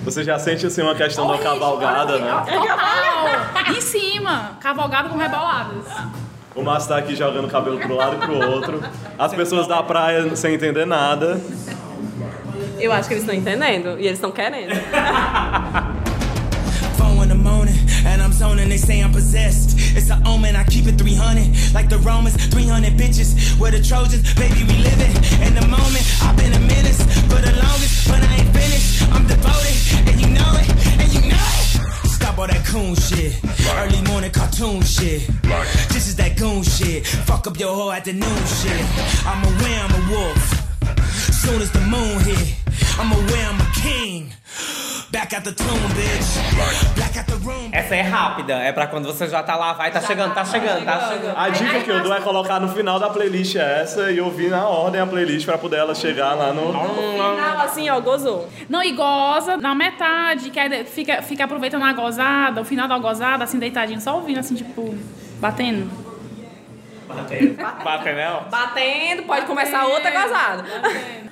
Você já sente assim uma questão da cavalgada, né? Total. em cima. Cavalgado com reboladas. O Márcio tá aqui jogando cabelo pro lado e pro outro. As pessoas da praia sem entender nada. Eu acho que eles estão entendendo e eles estão querendo. and They say I'm possessed. It's an omen. I keep it 300, like the Romans. 300 bitches, we're the Trojans. Baby, we living in the moment. I've been a menace for the longest, but I ain't finished. I'm devoted, and you know it, and you know it. Stop all that coon shit. Early morning cartoon shit. This is that goon shit. Fuck up your whole afternoon shit. I'm aware I'm a wolf. Soon as the moon hit, I'm aware I'm a king. Back at the tomb, bitch. Back at the room. Essa é rápida, é pra quando você já tá lá, vai, tá chegando, tá chegando, tá chegando. A dica que eu dou é colocar no final da playlist essa e ouvir na ordem a playlist pra poder ela chegar lá no. Final, assim, ó, gozou. Não, e goza na metade, que aí fica, fica aproveitando a gozada, o final da gozada, assim, deitadinho, só ouvindo, assim, tipo, batendo. Bateu, Batendo, pode começar outra gozada.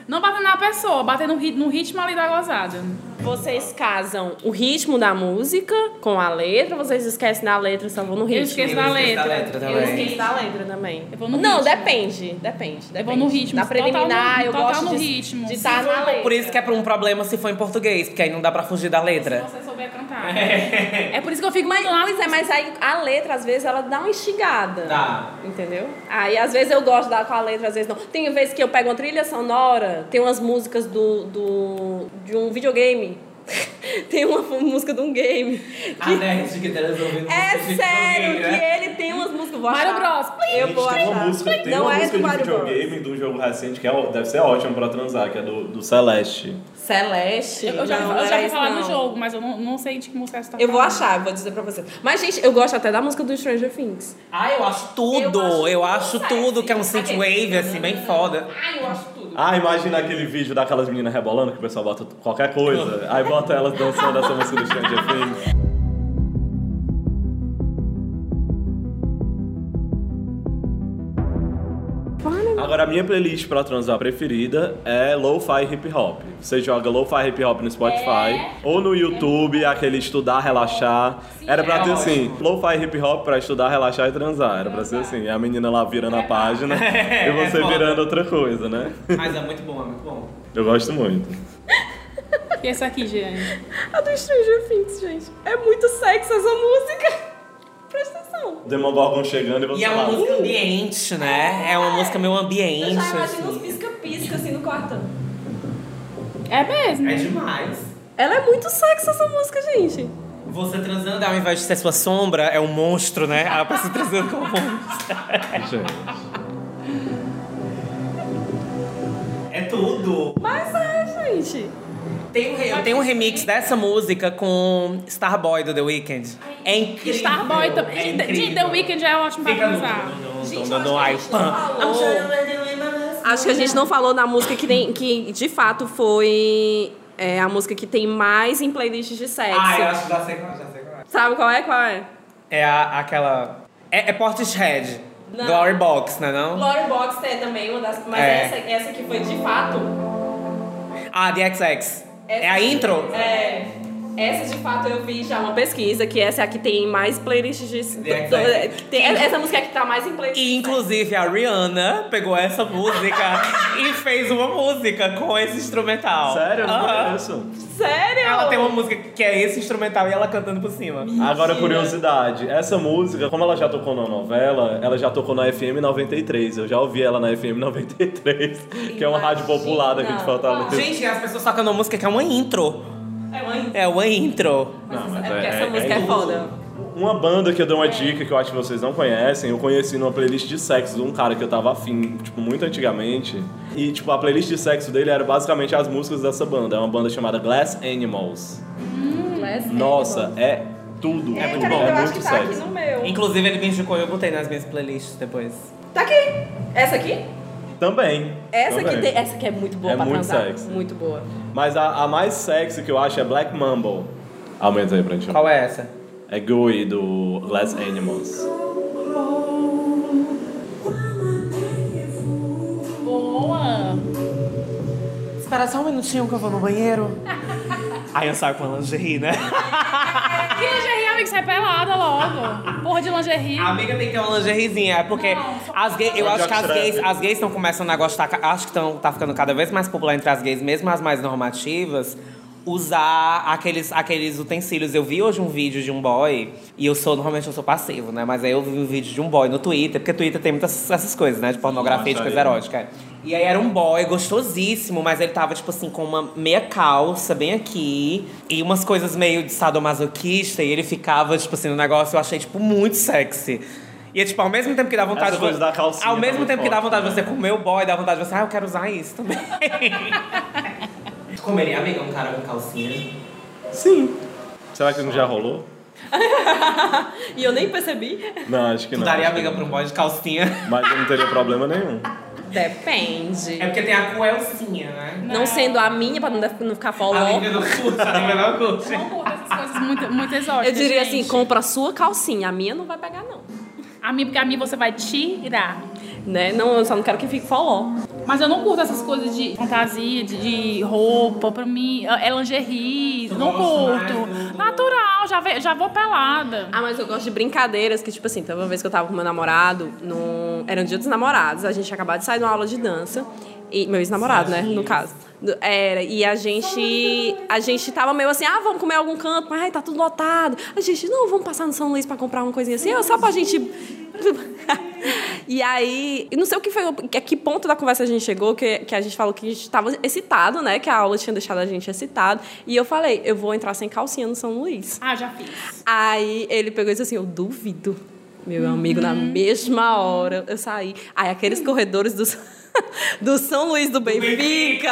Não batendo na pessoa, batendo no ritmo ali da gozada. Vocês casam o ritmo da música com a letra, vocês esquecem da letra, só vão no ritmo? Eu esqueço da esqueço da letra. letra também. Eu esqueço da letra também. Eu vou no Não, ritmo. depende, depende, depende. vou no ritmo, Da preliminar, total no- eu total gosto no de, ritmo. de estar Se na letra. Por isso que é pra um problema se for em português, porque aí não dá pra fugir da letra. Se você souber cantar. É por isso que eu fico Mas, lá. pois é, mas aí a letra, às vezes, ela dá uma instigada. Dá. Entendeu? Aí, às vezes, eu gosto de dar com a letra, às vezes não. Tem vezes que eu pego uma trilha sonora, tem umas músicas do, do, de um videogame. tem uma música de um game. A nerd que tá resolvendo É sério que né? ele Tem umas músicas, vou Mario achar. Bros. Eu vou tem uma achar. música, tem Não uma é música do Mario videogame de um jogo recente que é, deve ser ótimo pra transar, que é do, do Celeste. Celeste. Eu já, não, eu já esse, falar não. do jogo, mas eu não, não sei de que música você tá Eu vou achar, vou dizer pra você. Mas, gente, eu gosto até da música do Stranger Things. Ah, eu acho tudo. Eu acho, tudo tudo que é um synthwave, assim, bem foda. Ai, eu acho tudo. Ah, imagina aquele vídeo daquelas meninas rebolando que o pessoal bota qualquer coisa, aí bota elas dançando essa música do Stranger Things. Agora, a minha playlist pra transar preferida é Lo-Fi Hip Hop. Você joga Lo-Fi Hip Hop no Spotify ou no YouTube, aquele estudar, relaxar. Era pra ter assim, Lo-Fi Hip Hop pra estudar, relaxar e transar. Era pra ser assim, e a menina lá virando a página e você virando outra coisa, né? Mas é muito bom, é muito bom. Eu gosto muito. E essa aqui, gente? A do Stranger Things, gente. É muito sexy essa música. Presta atenção. Demogorgon chegando e você E é uma lá, música "Uh!" ambiente, né? É uma música meio Eu ambiente, já imagino uns assim. pisca-pisca assim no quartão. É mesmo. É demais. Ela é muito sexy essa música, gente. Você transando ao invés de ser sua sombra, é um monstro, né? A pessoa transando com um monstro. Gente. É tudo. Mas é, gente. Tem um, eu tenho um remix dessa música com Starboy do The Weeknd. É incrível. Starboy também. É incrível. The Weeknd é ótimo pra Fica pam. Acho que a gente não falou na música que, tem, que de fato foi é, a música que tem mais em playlists de sexo. Ah, eu acho que já sei qual, já sei qual é. Sabe qual é? Qual é? É a, aquela... É, é Portishead. Não. Glory Box, né não? Glory Box é também uma das. Mas É. essa, essa que foi de fato. Ah, The XX. É a Essa- intro? É. Essa de fato eu vi já uma pesquisa, que essa é a que tem mais playlists de. The do- XX. tem- essa música é que tá mais em playlist. E inclusive a Rihanna pegou essa música e fez uma música com esse instrumental. Sério? Eu não Aham. conheço. Sério? Ela tem uma música que é esse instrumental e ela cantando por cima. Agora, curiosidade, essa música, como ela já tocou na novela, ela já tocou na FM 93. Eu já ouvi ela na FM 93, que é uma rádio popular daqui de Fortaleza. Gente, as pessoas tocam uma música que é uma intro. É uma É uma intro. Não, mas É porque essa música é foda. Uma banda que eu dei uma dica que eu acho que vocês não conhecem, eu conheci numa playlist de sexo de um cara que eu tava afim, tipo, muito antigamente. E, tipo, a playlist de sexo dele era basicamente as músicas dessa banda. É uma banda chamada Glass Animals. Nossa, é tudo. É, muito bom, eu é acho muito que tá aqui sexy. no meu. Inclusive ele me indicou e eu botei nas minhas playlists depois. Tá aqui. Essa aqui? Também. Essa aqui, também. tem, essa aqui é muito boa É pra muito transar. sexy. Muito boa. Mas a, a mais sexy que eu acho é Black Mumble. Aumenta aí pra gente. Qual é essa? É Gooey do Glass Animals. Boa. Espera só um minutinho que eu vou no banheiro. Aí eu saio com a lingerie, né? Que lingerie, amiga, sai pelada logo. Porra de lingerie. A amiga tem que ter uma lingeriezinha, é porque as gays, eu acho que as gays, as gays estão começando a gostar, acho que tão, tá ficando cada vez mais popular entre as gays, mesmo as mais normativas, usar aqueles, aqueles utensílios. Eu vi hoje um vídeo de um boy, e eu sou, normalmente eu sou passivo, né? Mas aí eu vi um vídeo de um boy no Twitter, porque Twitter tem muitas essas coisas, né? De pornografia, de coisa erótica. E aí era um boy gostosíssimo, mas ele tava, tipo assim, com uma meia calça bem aqui e umas coisas meio de sadomasoquista, e ele ficava, tipo assim, no negócio, eu achei, tipo, muito sexy. E é tipo, ao mesmo tempo que dá vontade Essas coisas da calcinha Ao tá mesmo muito tempo que dá forte, vontade de né? você comer o boy, dá vontade de você, ah, eu quero usar isso também. Comeria, amiga, um cara com calcinha? Sim. Será que não já rolou? E eu nem percebi. Não, acho que Tu não. daria acho que amiga não. pra um boy de calcinha? Mas eu não teria problema nenhum. Depende. É porque tem a coelcinha, né? Não sendo a minha, pra não, não ficar A foló. amiga não curte, a amiga não curte. Não curto essas coisas muito, muito exóticas. Eu diria gente. assim, compra a sua calcinha. A minha não vai pegar, não. A minha, porque a minha você vai tirar. Né? Não, eu só não quero que fique foló. Mas eu não curto essas coisas de fantasia, de, de roupa, pra mim. É lingerie, não curto. Natural, já, ve- já vou pelada. Ah, mas eu gosto de brincadeiras que, tipo assim, teve uma vez que eu tava com meu namorado, num... era um dia dos namorados, a gente acabado de sair de uma aula de dança. E, meu ex-namorado, né, no caso. Era, e a gente. A gente tava meio assim, ah, vamos comer em algum canto, mas ai, tá tudo lotado. A gente, não, vamos passar no São Luís pra comprar uma coisinha assim, só pra gente. E aí, não sei o que foi, a que ponto da conversa a gente chegou, que, que a gente falou que a gente tava excitado, né? Que a aula tinha deixado a gente excitado. E eu falei, eu vou entrar sem calcinha no São Luís. Ah, já fiz. Aí ele pegou e disse assim: Eu duvido. Meu amigo, na mesma hora eu saí. Aí aqueles corredores dos, do São Luís do Benfica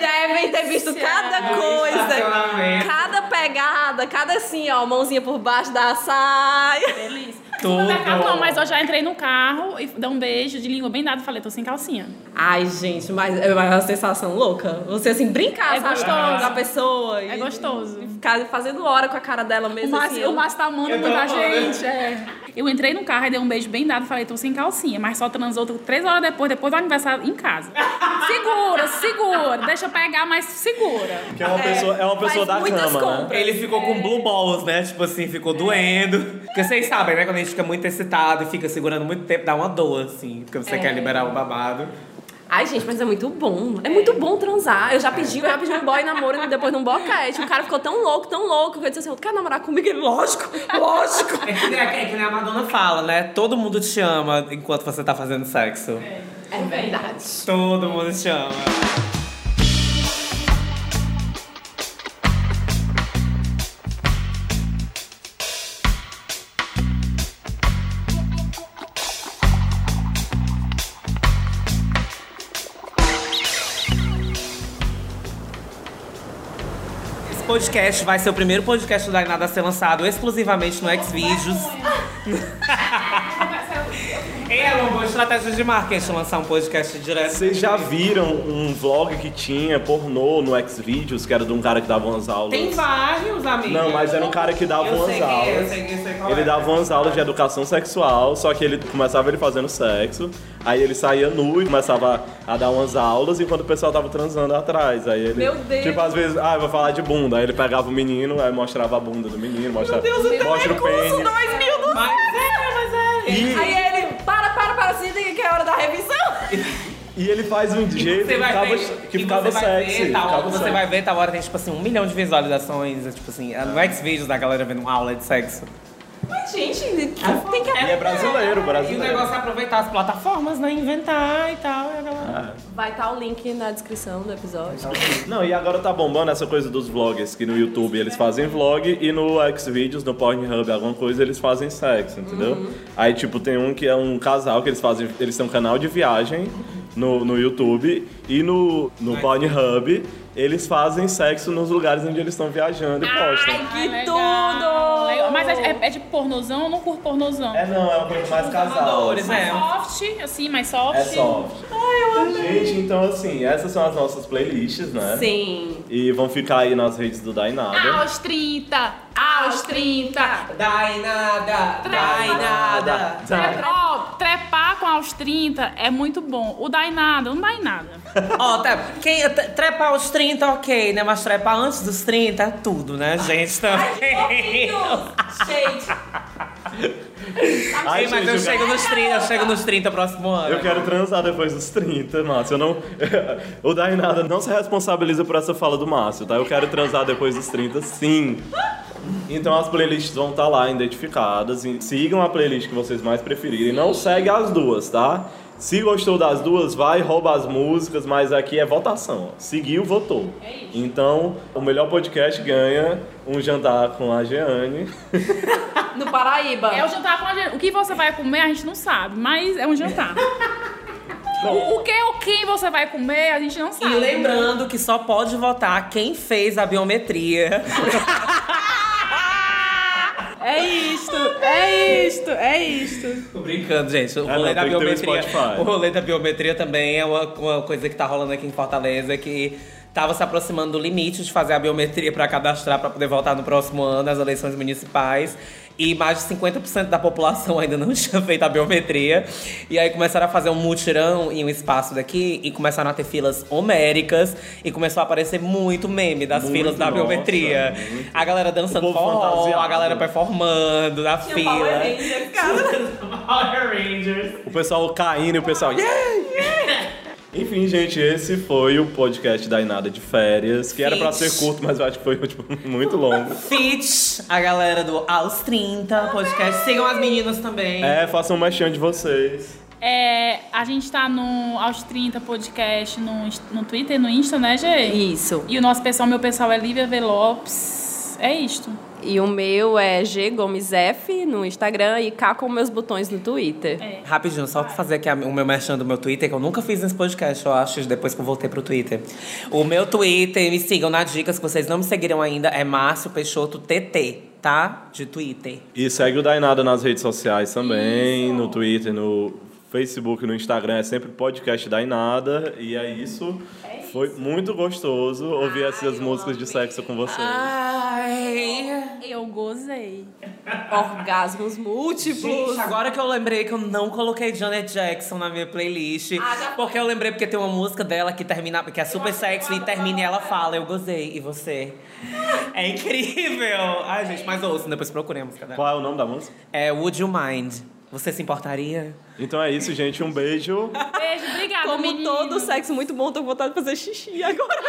devem ter visto cada coisa. Cada pegada, cada assim, ó, mãozinha por baixo da saia. Delícia. Tudo. Não, mas eu já entrei no carro e dei um beijo de língua bem dado e falei, tô sem calcinha. Ai, gente, mas é uma sensação louca. Você assim, brincar, É sabe? gostoso. Com a pessoa. É e- gostoso. E ficar fazendo hora com a cara dela O mesmo. Márcio, assim, o Márcio tá amando muita gente. É. Eu entrei no carro e dei um beijo bem dado e falei, tô sem calcinha, mas só transou três horas depois, depois do aniversário em casa. Segura, segura. Deixa eu pegar, mas segura. Que é uma pessoa, é uma pessoa da cama, né? Ele ficou com blue balls, né? Tipo assim, ficou doendo. Porque vocês sabem, né? Quando a gente fica muito excitado e fica segurando muito tempo, dá uma dor, assim. Porque você quer liberar o babado. Ai, gente, mas é muito bom. É muito bom transar. Eu já pedi, eu já pedi um boy namoro e depois num boquete. O cara ficou tão louco, tão louco, que eu disse assim, tu quer namorar comigo? Ele, lógico, lógico. É que, nem- é que nem a Madonna fala, né? Todo mundo te ama enquanto você tá fazendo sexo. É verdade. Todo mundo te ama. Podcast vai ser o primeiro podcast da Inada a ser lançado exclusivamente no Xvideos. É uma boa estratégia de marketing lançar um podcast direto. Vocês já viram um vlog que tinha pornô no Xvideos, que era de um cara que dava umas aulas? Tem vários, amigos. Não, mas era um cara que dava Eu umas sei é, eu aulas. sei- eu sei qual Ele é. dava umas aulas de educação sexual, só que ele começava ele fazendo sexo, aí ele saía nu e começava a dar umas aulas enquanto o pessoal tava transando atrás. Aí ele, Meu Deus! Tipo, às vezes, ah, eu vou falar de bunda. Aí ele pegava o menino, aí mostrava a bunda do menino, mostrava, Deus, o mostra o pênis. dois mil do Mas é, mas é. E, Aí ele, para, se liga que é hora da revisão. e ele faz um jeito que Você vai ficava, ver, que e ficava você vai sexy. ver, tal, ficava você sexy. vai ver, tal hora tem tipo assim um milhão de visualizações, é, tipo assim, no Xvideos da galera vendo uma aula de sexo. Mas, gente, tem que... E é brasileiro, E o brasileiro. negócio é aproveitar as plataformas, né, inventar e tal, e a galera... Vai estar o link na descrição do episódio. Não, e agora tá bombando essa coisa dos vloggers, que no YouTube eles fazem vlog e no Xvideos, no Pornhub, alguma coisa, eles fazem sexo, entendeu? Aí, tipo, tem um que é um casal que eles fazem, eles têm um canal de viagem no, no YouTube e no, no Pornhub eles fazem sexo nos lugares onde eles estão viajando e postam. Ai, que Ai, tudo! Legal. Mas é, é, é de pornozão ou não curto pornozão? É não, é uma coisa mais casal. amadores, mais é. soft, assim, mais soft. É soft. Gente, então assim, essas são as nossas playlists, né? Sim. E vão ficar aí nas redes do Dainada. Aos 30, aos 30. Dai nada, dai nada. Ó, trepar com aos 30 é muito bom. O dai nada, não dai nada. Ó, tá, quem, tre- trepar aos 30, ok, né, mas trepar antes dos 30 é tudo, né, gente, também. Gente, Ai, Sim, mas gente, eu eu chego nos 30, eu chego nos 30 próximo ano. Eu quero transar depois dos 30, Márcio. Eu não... o Dainada não se responsabiliza por essa fala do Márcio, tá? Eu quero transar depois dos 30, sim. Então as playlists vão estar lá identificadas. E sigam a playlist que vocês mais preferirem. Não segue as duas, tá? Se gostou das duas, vai, rouba as músicas, mas aqui é votação. Seguiu, votou. Então, o melhor podcast ganha um jantar com a Jeane. no Paraíba. É o jantar com a gente. O que você vai comer a gente não sabe, mas é um jantar. o, o que ou quem você vai comer a gente não sabe. E lembrando que só pode votar quem fez a biometria. É isto, é isto, é isto. Tô brincando, gente. O É, rolê não, da biometria. O rolê da biometria também é uma, uma coisa que tá rolando aqui em Fortaleza que tava se aproximando do limite de fazer a biometria para cadastrar para poder votar no próximo ano nas eleições municipais. E mais de 50% da população ainda não tinha feito a biometria. E aí começaram a fazer um mutirão em um espaço daqui e começaram a ter filas homéricas. E começou a aparecer muito meme das Muito, filas da nossa, biometria. muito. A galera dançando forró, a galera performando na Tinha fila. Power Rangers, cara. Power Rangers. O pessoal caindo e o pessoal. Yeah! Enfim, gente, esse foi o podcast da Inada de Férias, que era pra ser curto, mas eu acho que foi tipo, muito longo. Fit, a galera do Aos 30 podcast. Sigam as meninas também. É, façam um mexão de vocês. É, a gente tá no Aos 30 Podcast no, no Twitter e no Insta, né, Gê? Isso. E o nosso pessoal, meu pessoal é Lívia V. Lopes. É isto. E o meu é G Gomes F no Instagram e K com meus botões no Twitter. Rapidinho, só pra fazer aqui o meu merchan do meu Twitter, que eu nunca fiz nesse podcast, eu acho, depois que eu voltei pro Twitter. O meu Twitter, me sigam na dica, se vocês não me seguiram ainda, é Márcio Peixoto TT, tá? De Twitter. E segue o Dainada nas redes sociais também, no Twitter, no Facebook, no Instagram, é sempre podcast Dainada. E é isso. Foi muito gostoso ouvir essas músicas de sexo com vocês. Ai. Eu gozei. Orgasmos múltiplos. Gente, agora que eu lembrei que eu não coloquei Janet Jackson na minha playlist. Ah, porque eu lembrei porque tem uma música dela que termina, que é super sexy e termina e ela fala, eu gozei. E você? É incrível! Ai, gente, mas ouçam, depois procurem a música dela. Qual é o nome da música? É Would You Mind? Você se importaria? Então é isso, gente. Um beijo. Beijo, obrigada, Como menino. todo sexo muito bom, tô com vontade de fazer xixi agora.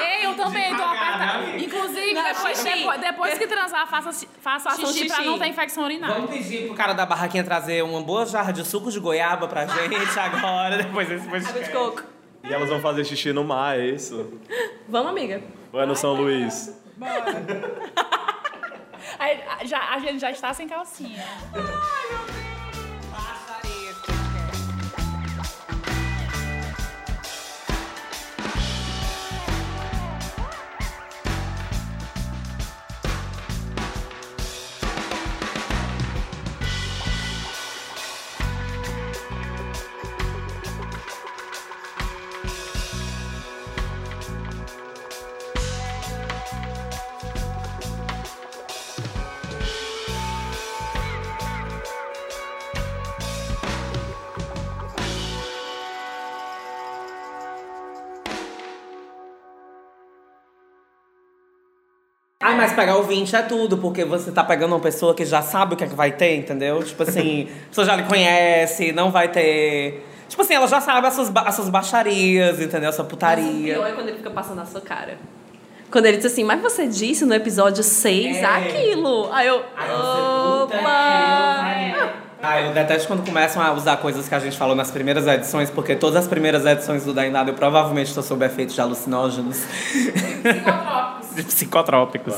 Ei, eu também tô apertada. Inclusive, Não, depois, xixi. depois, depois que transar, faça, faça, um xixi, pra xixi. não ter infecção urinária. Vamos pedir pro cara da barraquinha trazer uma boa jarra de suco de goiaba pra gente agora, depois desse Água de podcast. coco. E elas vão fazer xixi no mar, é isso? Vamos, amiga. É no São Luís? Aí, já, a gente já está sem calcinha. Ai, mas pegar o 20 é tudo, porque você tá pegando uma pessoa que já sabe o que é que vai ter, entendeu? Tipo assim, a pessoa já lhe conhece, não vai ter. Tipo assim, ela já sabe as suas, ba- as suas baixarias, entendeu? A sua Mas o putaria. pior é quando ele fica passando na sua cara. Quando ele diz assim, mas você disse no episódio 6 É. aquilo. Aí eu. Opa! Ah, eu detesto quando começam a usar coisas que a gente falou nas primeiras edições, porque todas as primeiras edições do Dainado eu provavelmente estou sob efeito de alucinógenos. Psicotrópicos. de psicotrópicos.